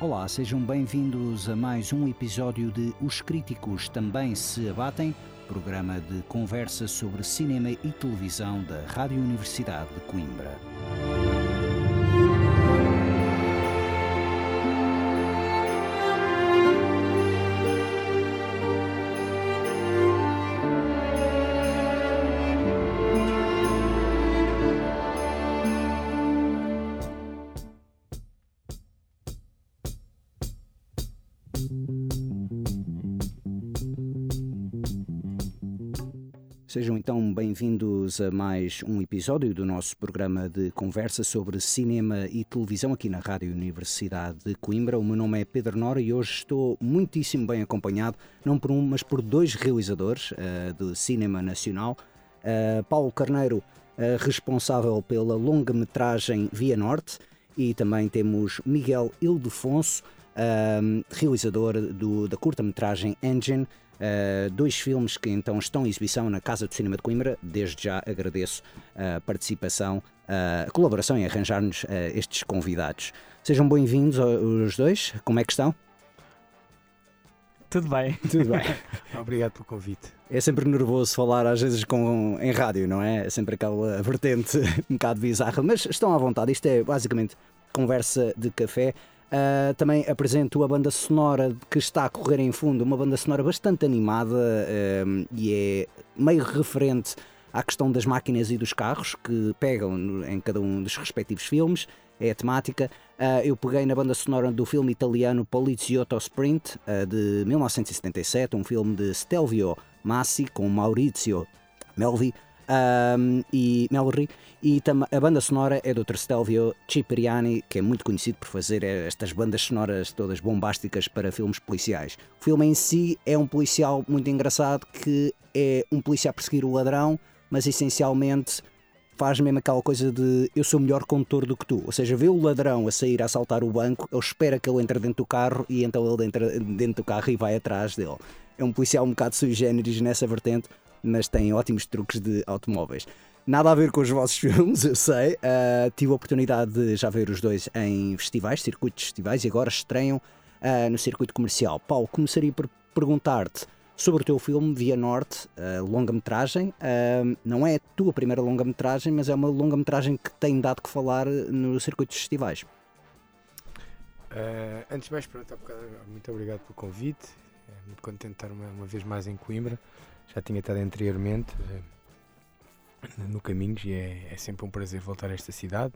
Olá, sejam bem-vindos a mais um episódio de Os Críticos Também Se Abatem, programa de conversa sobre cinema e televisão da Rádio Universidade de Coimbra. Sejam então bem-vindos a mais um episódio do nosso programa de conversa sobre cinema e televisão aqui na Rádio Universidade de Coimbra. O meu nome é Pedro Nora e hoje estou muitíssimo bem acompanhado, não por um, mas por dois realizadores uh, do cinema nacional. Uh, Paulo Carneiro, uh, responsável pela longa-metragem Via Norte, e também temos Miguel Ildefonso, realizador do, da curta-metragem Engine. Uh, dois filmes que então estão em exibição na Casa do Cinema de Coimbra. Desde já agradeço a participação, a colaboração em arranjar-nos uh, estes convidados. Sejam bem-vindos os dois. Como é que estão? Tudo bem. Tudo bem. Obrigado pelo convite. É sempre nervoso falar às vezes com, em rádio, não é? É sempre aquela vertente um bocado bizarra, mas estão à vontade. Isto é basicamente conversa de café. Uh, também apresento a banda sonora que está a correr em fundo, uma banda sonora bastante animada uh, e é meio referente à questão das máquinas e dos carros que pegam no, em cada um dos respectivos filmes. É a temática. Uh, eu peguei na banda sonora do filme italiano Poliziotto Sprint de 1977, um filme de Stelvio Massi com Maurizio Melvi um, e Melry. E a banda sonora é do Stelvio Cipriani, que é muito conhecido por fazer estas bandas sonoras todas bombásticas para filmes policiais. O filme em si é um policial muito engraçado que é um policial a perseguir o ladrão, mas essencialmente faz mesmo aquela coisa de eu sou melhor condutor do que tu. Ou seja, vê o ladrão a sair a assaltar o banco, ele espera que ele entre dentro do carro e então ele entra dentro do carro e vai atrás dele. É um policial um bocado sui generis nessa vertente, mas tem ótimos truques de automóveis. Nada a ver com os vossos filmes, eu sei. Uh, tive a oportunidade de já ver os dois em festivais, circuitos festivais, e agora estreiam uh, no circuito comercial. Paulo, começaria por perguntar-te sobre o teu filme Via Norte, uh, longa-metragem. não é a tua primeira longa-metragem, mas é uma longa-metragem que tem dado que falar no circuito de festivais. antes de mais, pronto, muito obrigado pelo convite. É muito contente de estar uma, uma vez mais em Coimbra já tinha estado anteriormente eh, no Caminhos e é, é sempre um prazer voltar a esta cidade.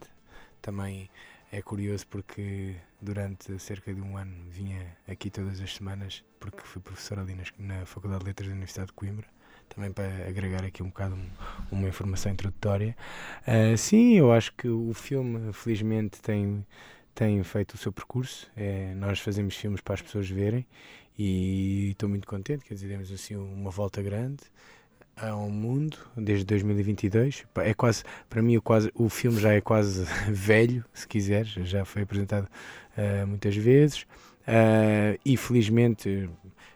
Também é curioso porque durante cerca de um ano vinha aqui todas as semanas, porque fui professor ali na, Faculdade de Letras da Universidade de Coimbra, também para agregar aqui um bocado um, uma informação introdutória. Uh, sim, eu acho que o filme, felizmente, tem, tem feito o seu percurso. É, nós fazemos filmes para as pessoas verem e estou muito contente, quer dizer, demos assim uma volta grande ao mundo desde 2022. É quase, para mim, o, quase, o filme já é quase velho, se quiseres, já foi apresentado uh, muitas vezes uh, e felizmente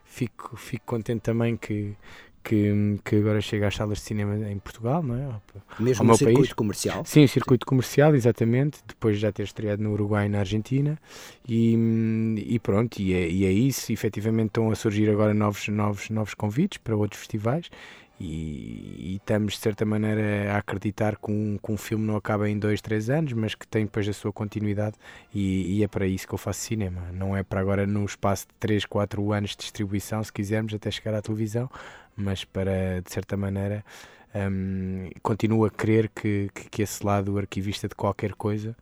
fico, fico contente também que, que, que agora chega às salas de cinema em Portugal, não é? Mesmo no circuito país. comercial? Sim, o circuito comercial, exatamente, depois de já ter estreado no Uruguai e na Argentina. E, e pronto, e é, e é isso. Efetivamente estão a surgir agora novos, novos, novos convites para outros festivais. E, e, estamos de certa maneira a acreditar que um, que um filme não acaba em dois, três anos, mas que tem depois a sua continuidade e, e, é para isso que eu faço cinema. Não é para agora no espaço de 3, 4 anos de distribuição, se quisermos, até chegar à televisão, mas para, de certa maneira, um, continuo a crer que, que, que esse lado arquivista de qualquer coisa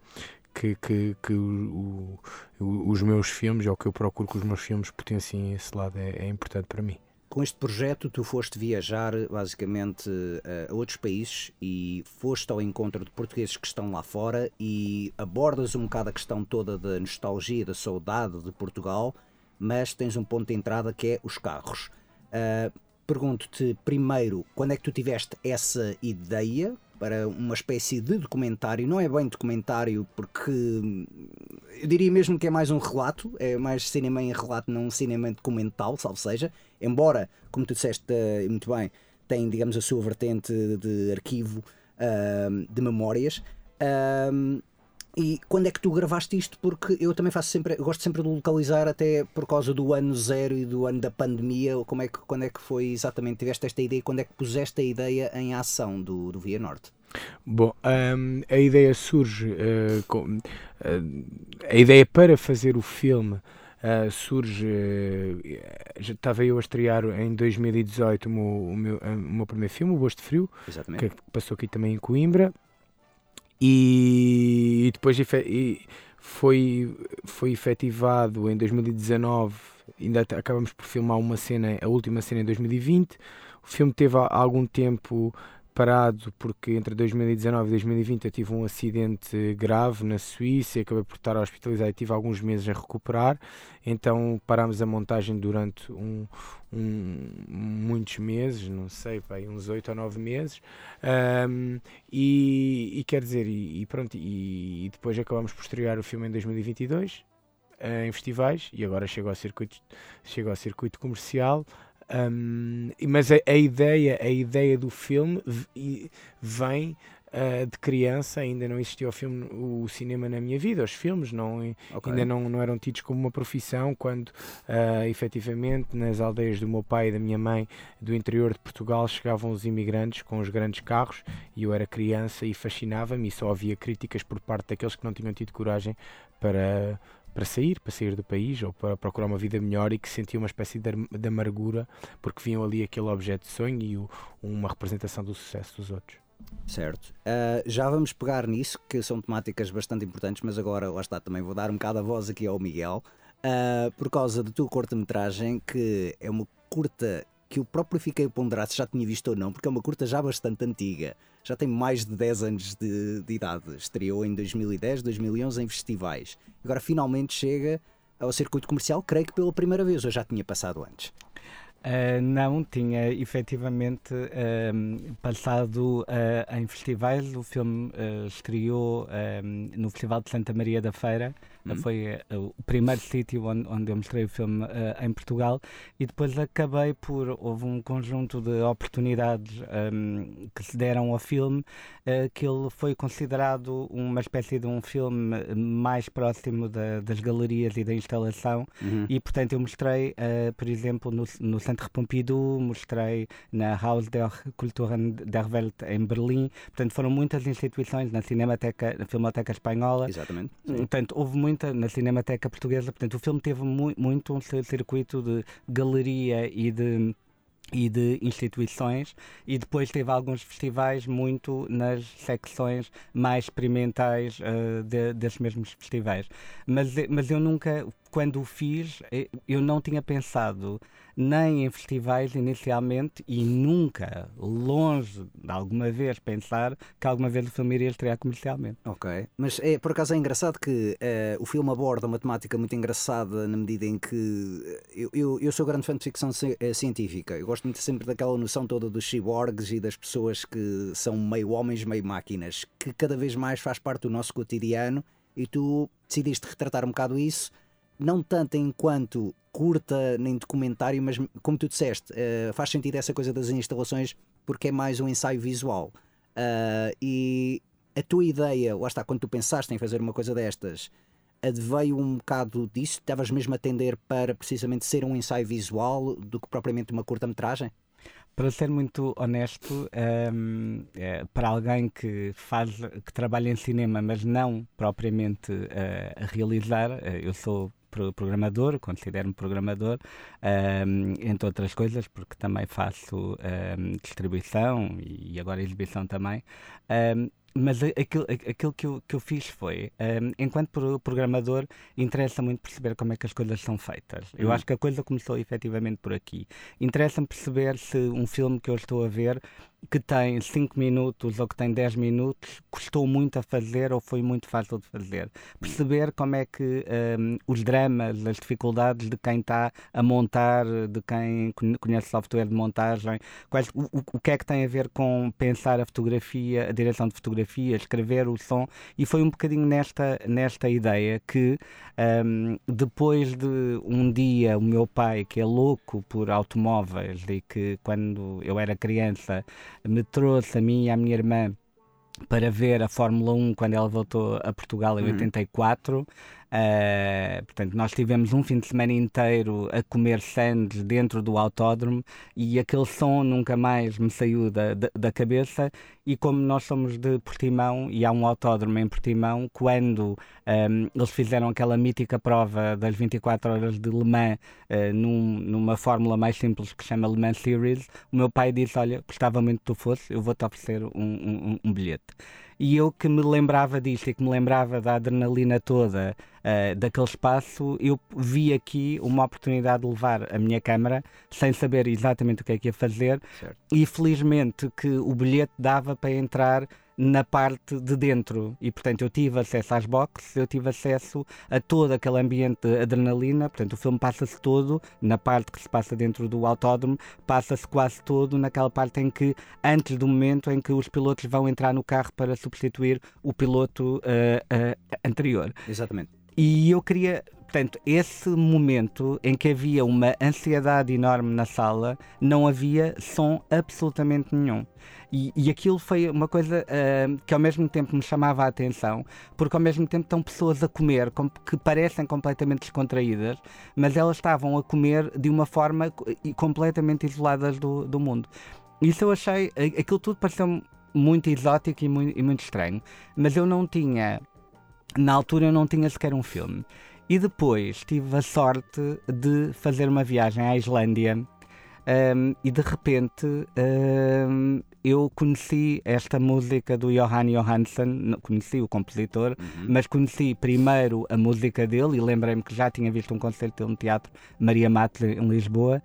que, que, que o, o, os meus filmes, ou que eu procuro que os meus filmes potenciem esse lado, é, é importante para mim. Com este projeto, tu foste viajar basicamente a outros países e foste ao encontro de portugueses que estão lá fora e abordas um bocado a questão toda da nostalgia, da saudade de Portugal, mas tens um ponto de entrada que é os carros. Uh, Pergunto-te primeiro, quando é que tu tiveste essa ideia para uma espécie de documentário? Não é bem documentário, porque eu diria mesmo que é mais um relato, é mais cinema em relato, não um cinema documental, salvo seja. Embora, como tu disseste uh, muito bem, tem, digamos, a sua vertente de arquivo, de memórias. E quando é que tu gravaste isto? Porque eu também faço sempre, gosto sempre de localizar até por causa do ano zero e do ano da pandemia, como é que, quando é que foi exatamente, tiveste esta ideia, quando é que puseste a ideia em ação do, do Via Norte? Bom, um, a ideia surge, uh, com, uh, a ideia para fazer o filme Uh, surge. Uh, já estava eu a estrear em 2018 o meu, o meu, o meu primeiro filme, O Gosto Frio, Exatamente. que passou aqui também em Coimbra. E, e depois e foi, foi efetivado em 2019. Ainda acabamos por filmar uma cena, a última cena em 2020. O filme teve algum tempo parado porque entre 2019 e 2020 eu tive um acidente grave na Suíça acabei por estar hospitalizado e tive alguns meses a recuperar. Então parámos a montagem durante um, um, muitos meses, não sei, bem, uns 8 ou 9 meses. Um, e, e, quer dizer, e, e pronto, e, e, depois acabamos por estrear o filme em 2022 eh, em festivais e agora chegou ao circuito, chegou ao circuito comercial. Um, mas a, a, ideia, a ideia do filme vem uh, de criança, ainda não existia o filme, o cinema na minha vida, os filmes não, okay. ainda não, não eram tidos como uma profissão, quando uh, efetivamente nas aldeias do meu pai e da minha mãe do interior de Portugal chegavam os imigrantes com os grandes carros e eu era criança e fascinava-me e só havia críticas por parte daqueles que não tinham tido coragem para para sair, para sair do país ou para procurar uma vida melhor e que sentiam uma espécie de, de amargura porque viam ali aquele objeto de sonho e o, uma representação do sucesso dos outros. Certo. Uh, já vamos pegar nisso, que são temáticas bastante importantes, mas agora, lá está, também vou dar um bocado a voz aqui ao Miguel, uh, por causa da tua curta-metragem, que é uma curta que eu próprio fiquei a ponderar se já tinha visto ou não, porque é uma curta já bastante antiga já tem mais de 10 anos de, de idade. Estreou em 2010, 2011 em festivais. Agora finalmente chega ao circuito comercial, creio que pela primeira vez, ou já tinha passado antes? Uh, não, tinha efetivamente uh, passado uh, em festivais. O filme estreou no Festival de Santa Maria da Feira Uhum. Foi uh, o primeiro sítio onde, onde eu mostrei o filme uh, em Portugal e depois acabei por. Houve um conjunto de oportunidades um, que se deram ao filme uh, que ele foi considerado uma espécie de um filme mais próximo da, das galerias e da instalação uhum. e, portanto, eu mostrei, por exemplo, no, no Centro Pompidou, mostrei na Haus der Kulturen der Welt em Berlim. Portanto, foram muitas instituições na Cinemateca, na Filmoteca Espanhola. Exatamente. Portanto, houve muito na Cinemateca Portuguesa. Portanto, o filme teve mu muito um circuito de galeria e de e de instituições e depois teve alguns festivais muito nas secções mais experimentais uh, de, desses mesmos festivais mas, mas eu nunca quando o fiz eh, eu não tinha pensado nem em festivais inicialmente e nunca, longe de alguma vez pensar que alguma vez o filme iria estrear comercialmente. Ok, mas é, por acaso é engraçado que uh, o filme aborda uma temática muito engraçada na medida em que eh, eu, eu, eu sou grande fã de ficção eh, científica, eu gosto muito sempre daquela noção toda dos cyborgs e das pessoas que são meio homens, meio máquinas, que cada vez mais faz parte do nosso cotidiano. E tu decidiste retratar um bocado isso não tanto enquanto curta nem documentário, mas como tu disseste, uh, faz sentido essa coisa das instalações porque é mais um ensaio visual. Uh, e a tua ideia, lá está, quando tu pensaste em fazer uma coisa destas, veio um bocado disso? Estavas mesmo a tender para precisamente ser um ensaio visual do que propriamente uma curta-metragem? para ser muito honesto, um, é, para alguém que faz, que trabalha em cinema, mas não propriamente uh, a realizar, uh, eu sou programador, considero-me programador, um, entre outras coisas, porque também faço um, distribuição e agora exibição também. Um, mas aquilo, aquilo que, eu, que eu fiz foi, um, enquanto programador, interessa muito perceber como é que as coisas são feitas. Eu hum. acho que a coisa começou efetivamente por aqui. Interessa-me perceber se um filme que eu estou a ver que tem 5 minutos ou que tem 10 minutos custou muito a fazer ou foi muito fácil de fazer. Perceber como é que um, os dramas, as dificuldades de quem está a montar, de quem conhece software de montagem, quais, o, o que é que tem a ver com pensar a fotografia, a direção de fotografia, escrever o som, e foi um bocadinho nesta, nesta ideia que um, depois de um dia o meu pai, que é louco por automóveis e que quando eu era criança me trouxe a mim e à minha irmã para ver a Fórmula 1 quando ela voltou a Portugal em uhum. 84. Uh, portanto, nós tivemos um fim de semana inteiro a comer sandes dentro do autódromo e aquele som nunca mais me saiu da, da, da, cabeça. E como nós somos de Portimão e há um autódromo em Portimão, quando um, eles fizeram aquela mítica prova das 24 horas de Le Mans uh, num, numa fórmula mais simples que chama Le Mans Series, o meu pai disse: Olha, gostava muito que tu fosse, eu vou-te oferecer um, um, um bilhete. E eu que me lembrava disto e que me lembrava da adrenalina toda uh, daquele espaço, eu vi aqui uma oportunidade de levar a minha câmara sem saber exatamente o que é que ia fazer. Certo. E felizmente que o bilhete dava para entrar na parte de dentro. E, portanto, eu tive acesso às boxes, eu tive acesso a todo aquele ambiente de adrenalina. Portanto, o filme passa-se todo na parte que se passa dentro do autódromo, passa-se quase todo naquela parte em que, antes do momento em que os pilotos vão entrar no carro para substituir o piloto uh, uh, anterior. Exatamente. E eu queria Portanto, esse momento em que havia uma ansiedade enorme na sala, não havia som absolutamente nenhum. E, e aquilo foi uma coisa uh, que ao mesmo tempo me chamava a atenção, porque ao mesmo tempo estão pessoas a comer com, que parecem completamente descontraídas, mas elas estavam a comer de uma forma completamente isoladas do, do mundo. Isso eu achei, aquilo tudo pareceu muito exótico e muito, e muito estranho, mas eu não tinha, na altura eu não tinha sequer um filme. E depois tive a sorte de fazer uma viagem à Islândia um, e de repente um, eu conheci esta música do Johan Johansson, conheci o compositor, uhum. mas conheci primeiro a música dele e lembrei-me que já tinha visto um concerto dele no Teatro Maria Matle em Lisboa.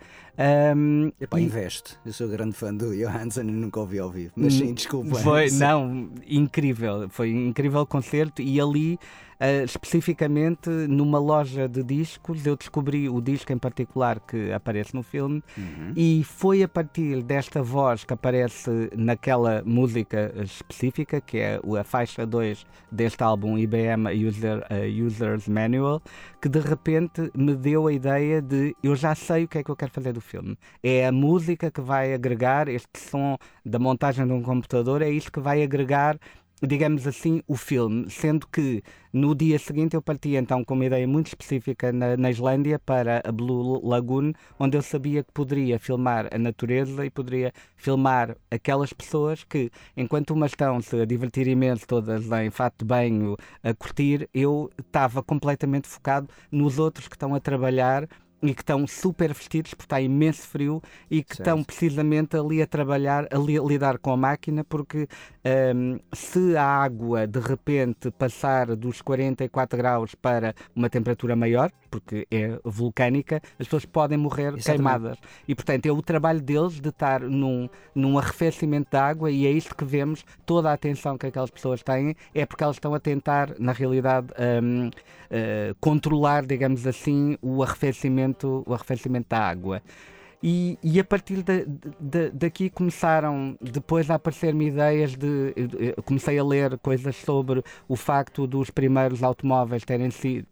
Um, Epá, e... investe. Eu sou grande fã do Johansson e nunca ouvi ao vivo, mas sim, desculpa. Foi, não, incrível, foi um incrível concerto e ali Uh, especificamente numa loja de discos, eu descobri o disco em particular que aparece no filme uhum. e foi a partir desta voz que aparece naquela música específica, que é a faixa 2 deste álbum IBM User, uh, User's Manual, que de repente me deu a ideia de eu já sei o que é que eu quero fazer do filme. É a música que vai agregar este som da montagem de um computador, é isso que vai agregar digamos assim, o filme, sendo que no dia seguinte eu parti então com uma ideia muito específica na, na, Islândia para a Blue Lagoon, onde eu sabia que poderia filmar a natureza e poderia filmar aquelas pessoas que, enquanto umas estão-se a divertir imenso, todas em fato de banho, a curtir, eu estava completamente focado nos outros que estão a trabalhar e que estão super vestidos porque está imenso frio e que certo. estão precisamente ali a trabalhar, a, li, a lidar com a máquina, porque um, se a água de repente passar dos 44 graus para uma temperatura maior, porque é vulcânica, as pessoas podem morrer Exatamente. queimadas. E portanto é o trabalho deles de estar num, num arrefecimento de água e é isto que vemos, toda a atenção que aquelas pessoas têm é porque elas estão a tentar, na realidade, um, eh, controlar, digamos assim, o arrefecimento o arrefecimento da água. E, e, a partir de, de, daqui começaram depois a aparecer-me ideias de. Comecei a ler coisas sobre o facto dos primeiros automóveis terem sido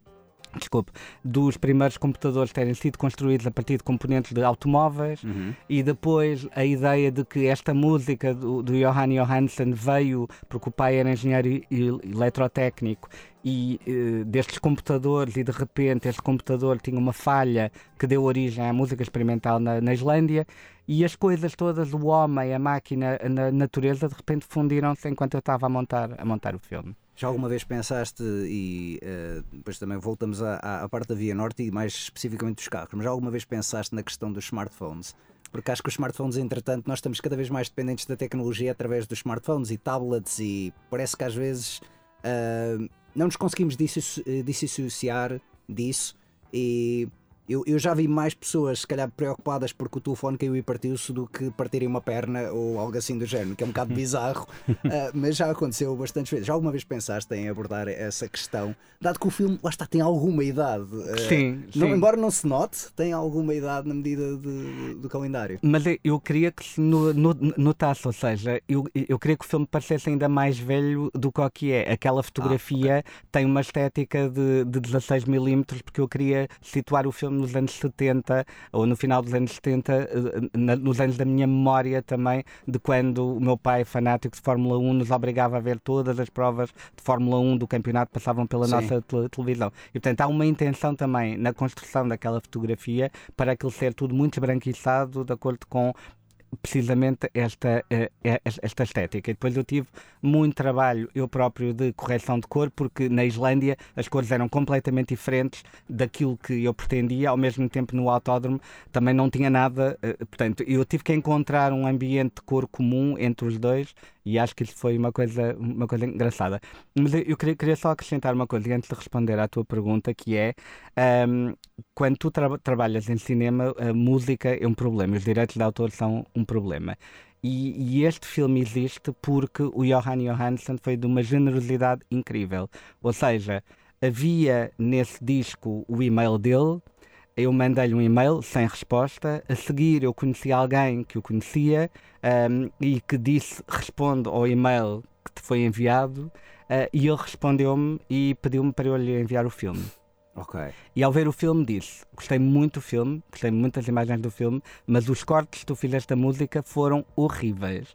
desculpe, dos primeiros computadores terem sido construídos a partir de componentes de automóveis Uhum. e depois a ideia de que esta música do, do Johann Johansson veio porque o pai era engenheiro e- e eletrotécnico e eh, destes computadores e de repente este computador tinha uma falha que deu origem à música experimental na, na Islândia e as coisas todas, o homem, a máquina, a na- natureza, de repente fundiram-se enquanto eu estava a montar, a montar o filme. Já alguma vez pensaste, e eh, depois também voltamos à, à- parte da Via Norte e mais especificamente dos carros, mas já alguma vez pensaste na questão dos smartphones? Porque acho que os smartphones, entretanto, nós estamos cada vez mais dependentes da tecnologia através dos smartphones e tablets, e parece que às vezes ah, não nos conseguimos eh, dissociar disso. E eu, eu já vi mais pessoas, se calhar, preocupadas porque o telefone caiu e partiu-se do que partirem uma perna ou algo assim do género, que é um bocado bizarro, ah, mas já aconteceu bastantes vezes. Já alguma vez pensaste em abordar essa questão, dado que o filme, lá está, tem alguma idade. ah, Sim, não- sim. embora não se note, tem alguma idade na medida de- do calendário. Mas eu- queria que se no- no- notasse, ou seja, eu, eu queria que o filme parecesse ainda mais velho do que o que é. Aquela fotografia tem uma estética de, de 16mm, porque eu queria situar o filme nos anos 70, ou no final dos anos 70, eh, na- nos anos da minha memória também, de quando o meu pai, fanático de Fórmula 1, nos obrigava a ver todas as provas de Fórmula 1 do campeonato, passavam pela Sim. nossa tele- televisão. E portanto há uma intenção também na construção daquela fotografia para aquilo ser tudo muito esbranquiçado, de acordo com precisamente esta, eh, eh, esta estética. E depois eu tive muito trabalho, eu próprio, de correção de cor, porque na Islândia as cores eram completamente diferentes daquilo que eu pretendia, ao mesmo tempo no autódromo também não tinha nada, eh, portanto, eu tive que encontrar um ambiente de cor comum entre os dois e acho que isso foi uma coisa, uma coisa engraçada. Mas eu queria, queria só acrescentar uma coisa antes de responder à tua pergunta, que é ahm, quando tu tra- trabalhas em cinema, a música é um problema, os direitos de autor são um problema. E, e este filme existe porque o Johan Johansson foi de uma generosidade incrível. Ou seja, havia nesse disco o e-mail dele, eu mandei-lhe um e-mail sem resposta. A seguir, eu conheci alguém que o conhecia ahm, e que disse: responde ao e-mail que te foi enviado. ah, e ele respondeu-me e pediu-me para eu lhe enviar o filme. Ok. E ao ver o filme disse: Gostei muito do filme, gostei muito das imagens do filme, mas os cortes que tu fizeste da música foram horríveis.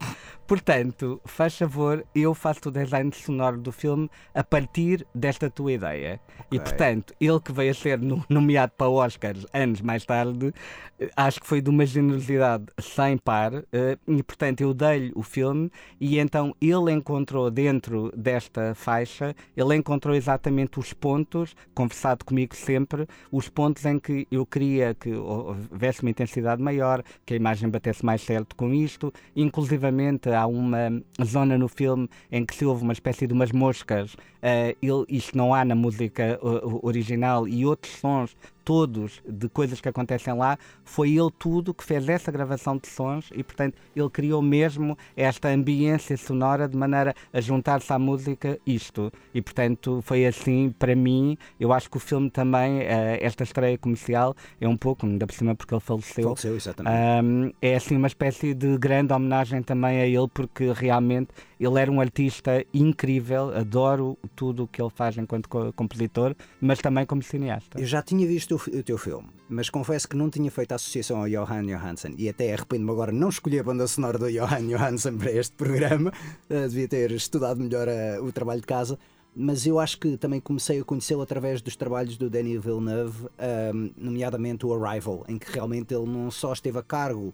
Portanto, faz favor, eu faço o design sonoro do filme a partir desta tua ideia. E Ok. portanto, ele que veio a ser no- nomeado para Oscars anos mais tarde, eh, acho que foi de uma generosidade sem par. eh, E portanto, eu dei-lhe o filme e então ele encontrou dentro desta faixa, ele encontrou exatamente os pontos, conversado comigo sempre, os pontos em que eu queria que houvesse uma intensidade maior, que a imagem batesse mais certo com isto. Inclusivamente há uma zona no filme em que se ouve uma espécie de umas moscas, eh, ele, isto não há na música uh, original, e outros sons todos de coisas que acontecem lá, foi ele tudo que fez essa gravação de sons e, portanto, ele criou mesmo esta ambiência sonora de maneira a juntar-se à música isto. E, portanto, foi assim para mim. Eu acho que o filme também, eh, esta estreia comercial, é um pouco, ainda por cima porque ele faleceu. Faleceu, exatamente. Um, é assim uma espécie de grande homenagem também a ele, porque realmente ele era um artista incrível, adoro tudo o que ele faz enquanto co- compositor, mas também como cineasta. Eu já tinha visto o, teu filme, mas confesso que não tinha feito a associação ao Johan Johansson e até arrependo-me agora não escolher a banda sonora do Johan Johansson para este programa. Eh, devia ter estudado melhor eh, o trabalho de casa. Mas eu acho que também comecei a conhecê-lo através dos trabalhos do Denis Villeneuve, ahm, nomeadamente o Arrival, em que realmente ele não só esteve a cargo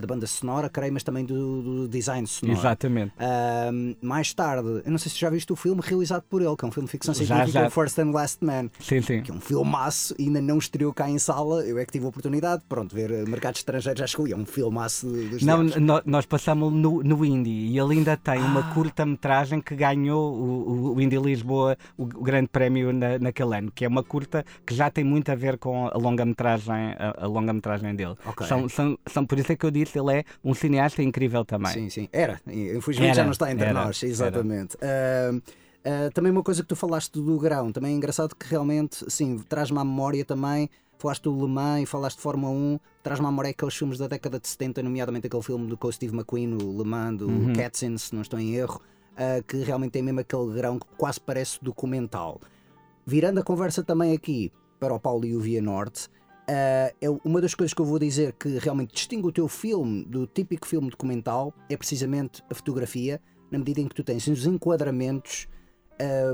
da banda sonora, creio, mas também do, do design sonoro. Exatamente. Mais tarde, eu não sei se já viste o filme realizado por ele, que é um filme de ficção Já, científica, já. First and Last Man Sim, sim. que é um filmaço e ainda não estreou cá em sala. Eu é que tive a oportunidade, pronto, ver eh, mercados estrangeiros já chegou e é um filmaço dos Não, no- nós passamos no, no Indie e ele ainda tem uma Ah. curta-metragem que ganhou o, o- Indie Lisboa, o, o grande prémio na, naquele ano, que é uma curta que já tem muito a ver com a longa-metragem a, a longa-metragem dele. Ok. São, são, são, por isso é que eu disse, ele é um cineasta incrível também. Sim, sim, era. Infelizmente já não está entre era, nós, exatamente. Ah, também uma coisa que tu falaste do grão, também é engraçado que realmente, sim, traz-me à memória também. Falaste do Le Mans e falaste de Fórmula 1, traz-me à memória aqueles filmes da década de 70, nomeadamente aquele filme do com Steve McQueen, o Le Mans, do Uhum. Katzin, se não estou em erro, ah, que realmente tem mesmo aquele grão que quase parece documental. virando a conversa também aqui para o Paulo e o Via Norte, Uh, é uma das coisas que eu vou dizer que realmente distingue o teu filme do típico filme documental é precisamente a fotografia, na medida em que tu tens os enquadramentos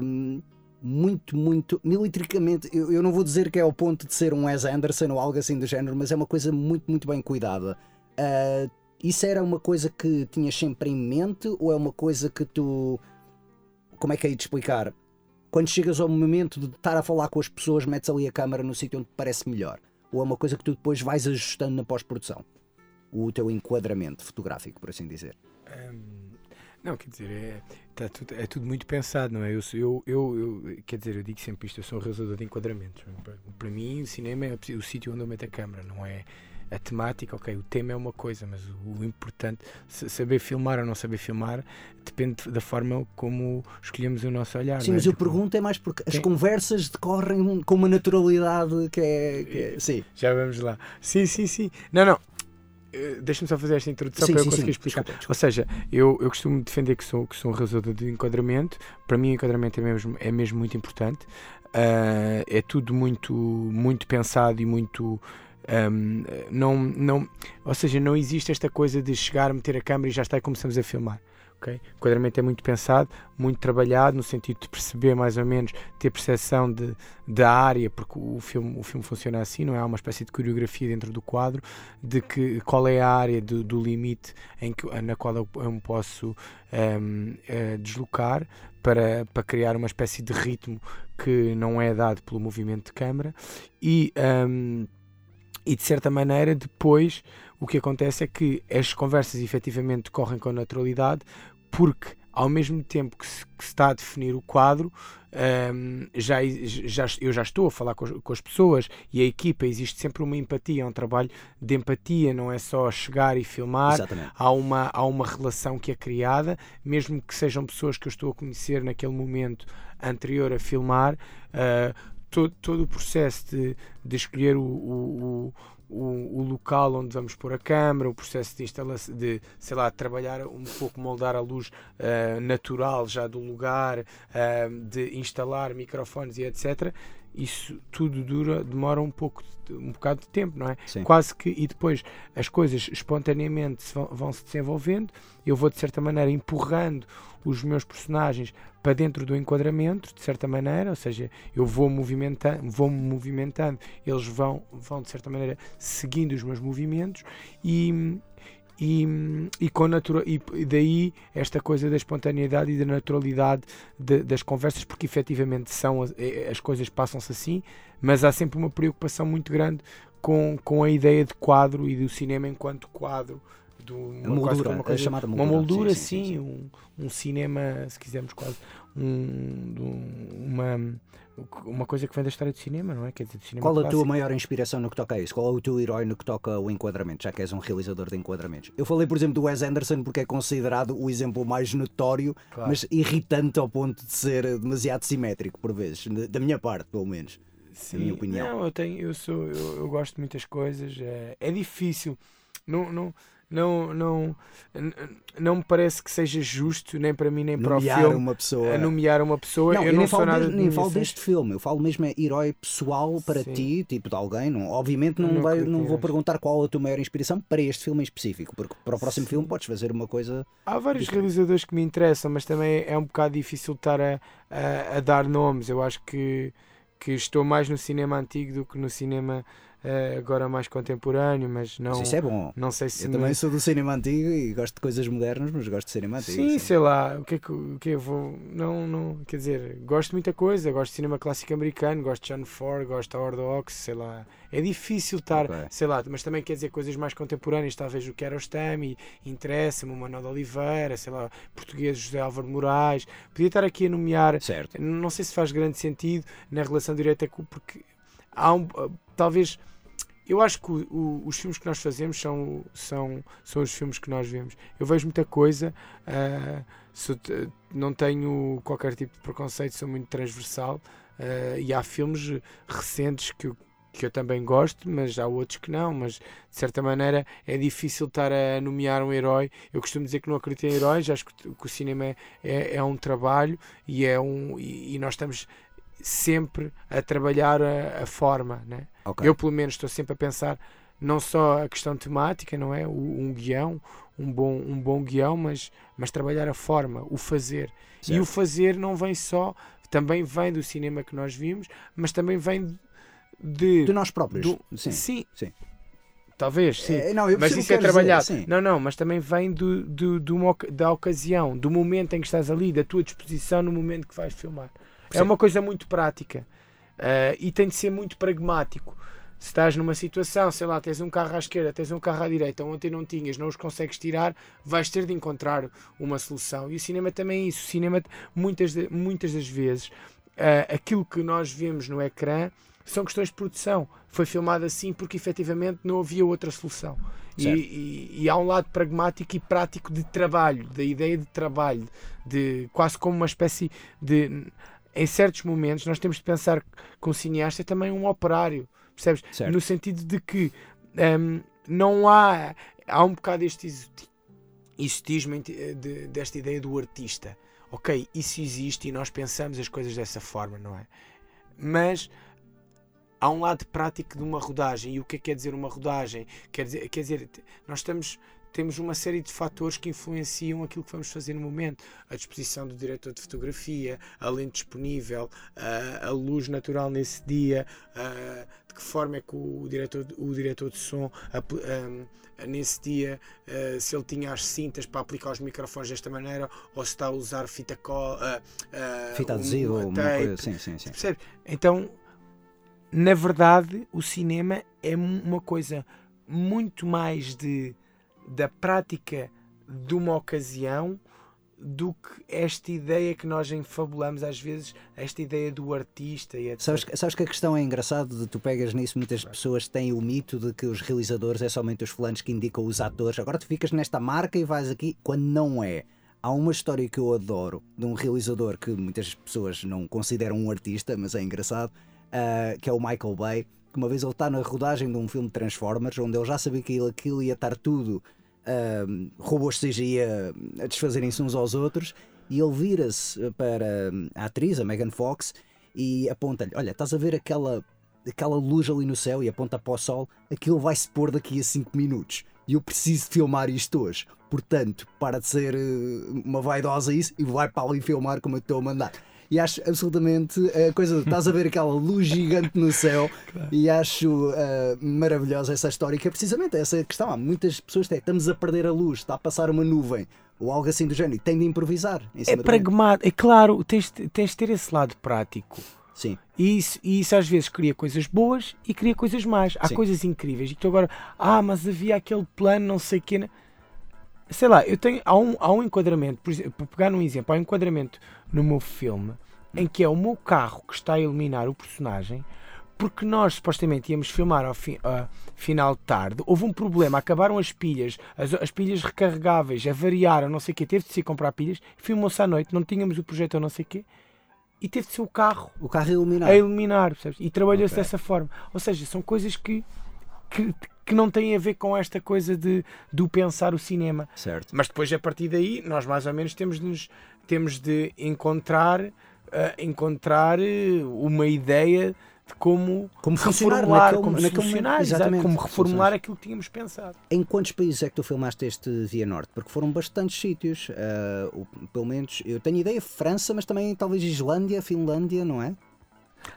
um, muito, muito militricamente. Eu, eu, não vou dizer que é ao ponto de ser um Wes Anderson ou algo assim do género, mas é uma coisa muito, muito bem cuidada. Uh, isso era uma coisa que tinhas sempre em mente ou é uma coisa que tu. Como é que é de explicar? Quando chegas ao momento de estar a falar com as pessoas, metes ali a câmera no sítio onde te parece melhor ou é uma coisa que tu depois vais ajustando na pós-produção? O teu enquadramento fotográfico, por assim dizer. Um, não, quer dizer, é, tá tudo, é tudo muito pensado, não é? Eu, eu, eu, eu, quer dizer, eu digo sempre isto, eu sou um realizador de enquadramentos. Para, para mim, o cinema é o sítio onde eu meto a câmera, não é a temática, ok, o tema é uma coisa, mas o, o importante, saber filmar ou não saber filmar, depende da forma como escolhemos o nosso olhar. Sim, é? mas eu tipo, pergunto é mais porque as conversas decorrem com uma naturalidade que é, que é. Sim. Já vamos lá. Sim, sim, sim. Não, não eh, deixa-me só fazer esta introdução sim, para sim, eu conseguir explicar. Desculpa, desculpa. Ou seja, eu, eu costumo defender que sou, que sou um realizador de enquadramento. Para mim, o enquadramento é mesmo, é mesmo muito importante. Uh, é tudo muito, muito pensado e muito um, não, não, ou seja, não existe esta coisa de chegar, meter a câmera e já está e começamos a filmar. Okay? O enquadramento é muito pensado, muito trabalhado, no sentido de perceber mais ou menos, ter percepção de, da área, porque o filme, o filme funciona assim, não é? Há uma espécie de coreografia dentro do quadro, de que, qual é a área do, do limite em que, na qual eu, eu me posso um, uh, eh, deslocar para, para criar uma espécie de ritmo que não é dado pelo movimento de câmera e. Um, e de certa maneira depois o que acontece é que as conversas efetivamente correm com naturalidade porque ao mesmo tempo que se, que se está a definir o quadro um, já, já, eu já estou a falar com, com, as pessoas e a equipa existe sempre uma empatia, é um trabalho de empatia, não é só chegar e filmar, há uma, há uma relação que é criada, mesmo que sejam pessoas que eu estou a conhecer naquele momento anterior a filmar, uh, todo, todo o processo de, de escolher o, o, o, o, local onde vamos pôr a câmara, o processo de instalação, de, sei lá, trabalhar um pouco, moldar a luz uh, natural já do lugar, uh, de instalar microfones e etc. Isso tudo dura, demora um pouco, um bocado de tempo, não é? Sim. Quase que, e depois as coisas espontaneamente vão, vão se desenvolvendo, eu vou de certa maneira empurrando os meus personagens para dentro do enquadramento, de certa maneira, ou seja, eu vou movimentando, vou -me movimentando, eles vão, vão de certa maneira seguindo os meus movimentos e, e, e, com natura, e daí esta coisa da espontaneidade e da naturalidade de, das conversas, porque efetivamente são é, as coisas passam-se assim, mas há sempre uma preocupação muito grande com, com a ideia de quadro e do cinema enquanto quadro do, uma, moldura, uma, coisa, chamada moldura. uma moldura, sim, sim, sim. Um, um, cinema, se quisermos quase, um, uma, uma coisa que vem da história do cinema, não é? Quer dizer, cinema Qual clássico. a tua maior inspiração no que toca a isso? Qual é o teu herói no que toca o enquadramento, já que és um realizador de enquadramentos? Eu falei, por exemplo, do Wes Anderson porque é considerado o exemplo mais notório, claro. mas irritante ao ponto de ser demasiado simétrico, por vezes, da minha parte, pelo menos. Sim, minha opinião. Não, eu tenho, eu sou, eu, eu gosto de muitas coisas. É, é difícil. Não, não, não, não, não me parece que seja justo, nem para mim, nem nomear para o filme, uma pessoa. nomear uma pessoa. Não, eu, eu não falo, nada de, nem falo deste filme, eu falo mesmo é herói pessoal para Sim. ti, tipo de alguém. Não, obviamente não, não, vai, não vou perguntar qual a tua maior inspiração para este filme em específico, porque para o próximo Sim. filme podes fazer uma coisa. Há vários diferente. realizadores que me interessam, mas também é um bocado difícil estar a, a, a dar nomes. Eu acho que, que estou mais no cinema antigo do que no cinema uh, agora mais contemporâneo, mas não. Isso é bom. Não sei se. Eu me... também sou do cinema antigo e gosto de coisas modernas, mas gosto de cinema antigo. Sim, sim. sei lá, o que é que, o que eu vou. Não, não. Quer dizer, gosto de muita coisa. Gosto de cinema clássico americano, gosto de John Ford, gosto de Orthodox, sei lá. É difícil estar, okay. sei lá, mas também quer dizer coisas mais contemporâneas, talvez o Kiarostami, interessa-me, o Manuel de Oliveira, sei lá, português José Álvaro Moraes. Podia estar aqui a nomear. Certo. Não sei se faz grande sentido na relação direta com. Porque há um. Talvez eu acho que o, o, os filmes que nós fazemos são, são, são os filmes que nós vemos. Eu vejo muita coisa, uh, sou, não tenho qualquer tipo de preconceito, sou muito transversal uh, e há filmes recentes que eu, que eu também gosto, mas há outros que não. Mas de certa maneira é difícil estar a nomear um herói. Eu costumo dizer que não acredito em heróis, acho que, que o cinema é, é, é, um trabalho e, é um, e, e nós estamos sempre a trabalhar a, a forma, né? Ok. Eu, pelo menos, estou sempre a pensar não só a questão temática, não é? Um guião, um bom, um bom guião, mas, mas trabalhar a forma, o fazer. E Certo. o fazer não vem só, também vem do cinema que nós vimos, mas também vem de. De nós próprios. do- sim. sim. sim. Talvez, sim. É, não, mas isso é trabalhado. dizer. Não, não, mas também vem do, do, do uma da ocasião, do momento em que estás ali, da tua disposição no momento que vais filmar. É uma coisa muito prática eh, e tem de ser muito pragmático. Se estás numa situação, sei lá, tens um carro à esquerda, tens um carro à direita, ontem não tinhas, não os consegues tirar, vais ter de encontrar uma solução. E o cinema também é isso. O cinema, muitas, de- muitas das vezes, eh, aquilo que nós vemos no ecrã são questões de produção. Foi filmado assim porque efetivamente não havia outra solução. E, e- e há um lado pragmático e prático de trabalho, da ideia de trabalho, de quase como uma espécie de. Em certos momentos, nós temos de pensar que um cineasta é também um operário, percebes? Certo. No sentido de que hum, não há. Há um bocado este exoti- exotismo ente- de- desta ideia do artista. Ok, isso existe e nós pensamos as coisas dessa forma, não é? Mas há um lado prático de uma rodagem. E o que é que quer dizer uma rodagem? Quer dizer, quer dizer nós estamos, temos uma série de fatores que influenciam aquilo que vamos fazer no momento. A disposição do diretor de fotografia, a lente disponível, a, a luz natural nesse dia, a- de que forma é que o diretor, o diretor de som um, nesse dia, se ele tinha as cintas para aplicar os microfones desta maneira ou se está a usar fita cola, uh, Fita adesiva ou uma coisa. Sim, sim, sim. Percebe? Então, na verdade, o cinema é uma coisa muito mais de, da prática de uma ocasião do que esta ideia que nós enfabulamos às vezes, esta ideia do artista e etc. Sabes, que- sabes que a questão é engraçada de tu pegas nisso, muitas pessoas têm o mito de que os realizadores é somente os fulanos que indicam os atores. Agora tu ficas nesta marca e vais aqui, quando não é. Há uma história que eu adoro de um realizador que muitas pessoas não consideram um artista, mas é engraçado, ah, que é o Michael Bay. Que uma vez ele está na rodagem de um filme de Transformers, onde ele já sabia que aquilo, aquilo ia estar tudo ah, robôs CGI a, a desfazerem-se uns aos outros, e ele vira-se para a atriz, a Megan Fox, e aponta-lhe: Olha, estás a ver aquela, aquela luz ali no céu e aponta para o sol, aquilo vai se pôr daqui a 5 minutos. E eu preciso filmar isto hoje. Portanto, para de ser eh, uma vaidosa isso e vai para ali filmar como eu estou a mandar. E acho absolutamente a coisa de estás a ver aquela luz gigante no céu e acho eh, maravilhosa essa história, que é precisamente essa questão. Há muitas pessoas que estamos a perder a luz, está a passar uma nuvem ou algo assim do género e tem de improvisar. É pragmático, é claro, tens, de- tens de ter esse lado prático. Sim, E isso, e isso às vezes cria coisas boas e cria coisas más. Há Sim. coisas incríveis. E tu agora, ah, mas havia aquele plano, não sei o quê. né? Sei lá, eu tenho. Há um, há um enquadramento, por exemplo, para pegar um exemplo, há um enquadramento no meu filme em que é o meu carro que está a iluminar o personagem. Porque nós supostamente íamos filmar ao fi- a final de tarde, houve um problema, acabaram as pilhas, as, as pilhas recarregáveis, avariaram, não sei o quê, teve de se comprar pilhas, filmou-se à noite, não tínhamos o projeto, não sei o quê, e teve de ser o carro o carro iluminado. a iluminar, percebes? E trabalhou-se Ok. dessa forma. Ou seja, são coisas que, que, que não têm a ver com esta coisa de, do pensar o cinema. Certo. Mas depois, a partir daí, nós mais ou menos temos de, nos, temos de encontrar, eh, encontrar eh, uma ideia de como, Como funcionar reformular, naquele- como naquele exato, exatamente, como reformular aquilo que tínhamos pensado. Em quantos países é que tu filmaste este Via Norte? Porque foram bastantes sítios. o- pelo menos, eu tenho ideia, França, mas também talvez Islândia, Finlândia, não é?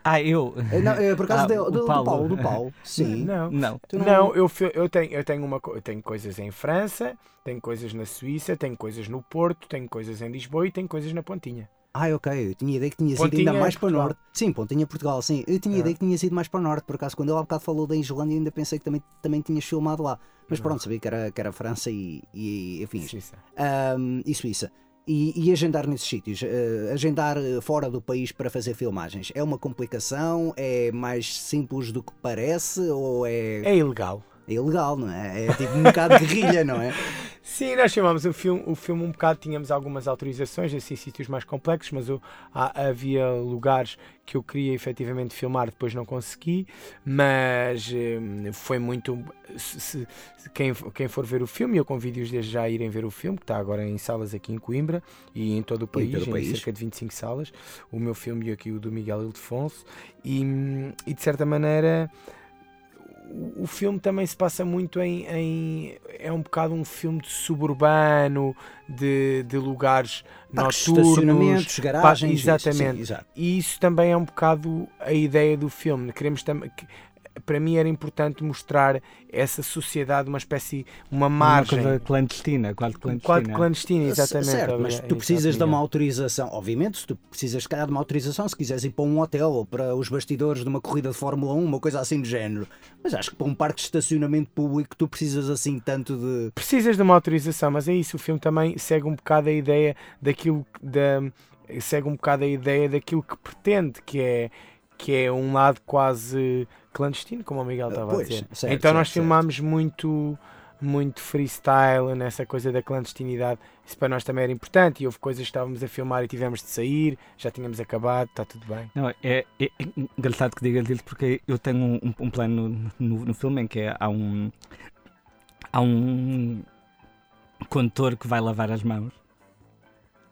Ah, eu? Eh, Não, eh, por causa Ah, do, do Paulo. Paulo, do Paulo. Sim. Não. Não. Tu Não, eu, eu, tenho, eu, tenho uma, eu tenho coisas em França, tenho coisas na Suíça, tenho coisas no Porto, tenho coisas em Lisboa e tenho coisas na Pontinha. Ah, ok. Eu tinha ideia que tinha sido ainda é mais para o norte. Sim, Pontinha Portugal, sim. Eu tinha Ah. ideia que tinha sido mais para o norte. Por acaso, quando ele há bocado falou da Islândia, ainda pensei que também, também tinhas filmado lá. Mas pronto, sabia que era, que era França e, e enfim. Suíça. Ahm, e Suíça. E, e agendar nesses sítios, eh, agendar eh, fora do país para fazer filmagens, é uma complicação? É mais simples do que parece? Ou é, É ilegal. é ilegal, não é? É tipo um bocado de guerrilha, não é? Sim, nós filmámos o filme, o filme um bocado, tínhamos algumas autorizações, assim, sítios mais complexos, mas eu, há, havia lugares que eu queria efetivamente filmar, depois não consegui, mas hum, foi muito. Se, se, quem, quem for ver o filme, eu convido-os desde já a irem ver o filme, que está agora em salas aqui em Coimbra e em todo o país, em, todo o país. em cerca de 25 salas. O meu filme e aqui o do Miguel Ildefonso, e, hum, e de certa maneira o filme também se passa muito em, em, é um bocado um filme de suburbano de, de lugares Parques, noturnos estacionamentos, garagens exatamente. isso, sim, e isso também é um bocado a ideia do filme. Queremos também para mim era importante mostrar essa sociedade, uma espécie, uma margem. Uma coisa clandestina, quase clandestina. Quase clandestina, exatamente. Certo, mas tu precisas de uma autorização, obviamente, tu precisas, se calhar, de uma autorização se quiseres ir para um hotel ou para os bastidores de uma corrida de Fórmula 1, uma coisa assim do género. Mas acho que para um parque de estacionamento público tu precisas assim tanto de. Precisas de uma autorização, mas é isso, o filme também segue um bocado a ideia daquilo da. segue um bocado a ideia daquilo que pretende, que é que é um lado quase clandestino, como o Miguel estava pois, a dizer. Certo, então nós certo, filmámos certo. muito muito freestyle nessa coisa da clandestinidade. Isso para nós também era importante. E houve coisas que estávamos a filmar e tivemos de sair, já tínhamos acabado, está tudo bem. Não, é, é, é engraçado que digas isso porque eu tenho um, um plano no, no filme em que é, há um há um condutor que vai lavar as mãos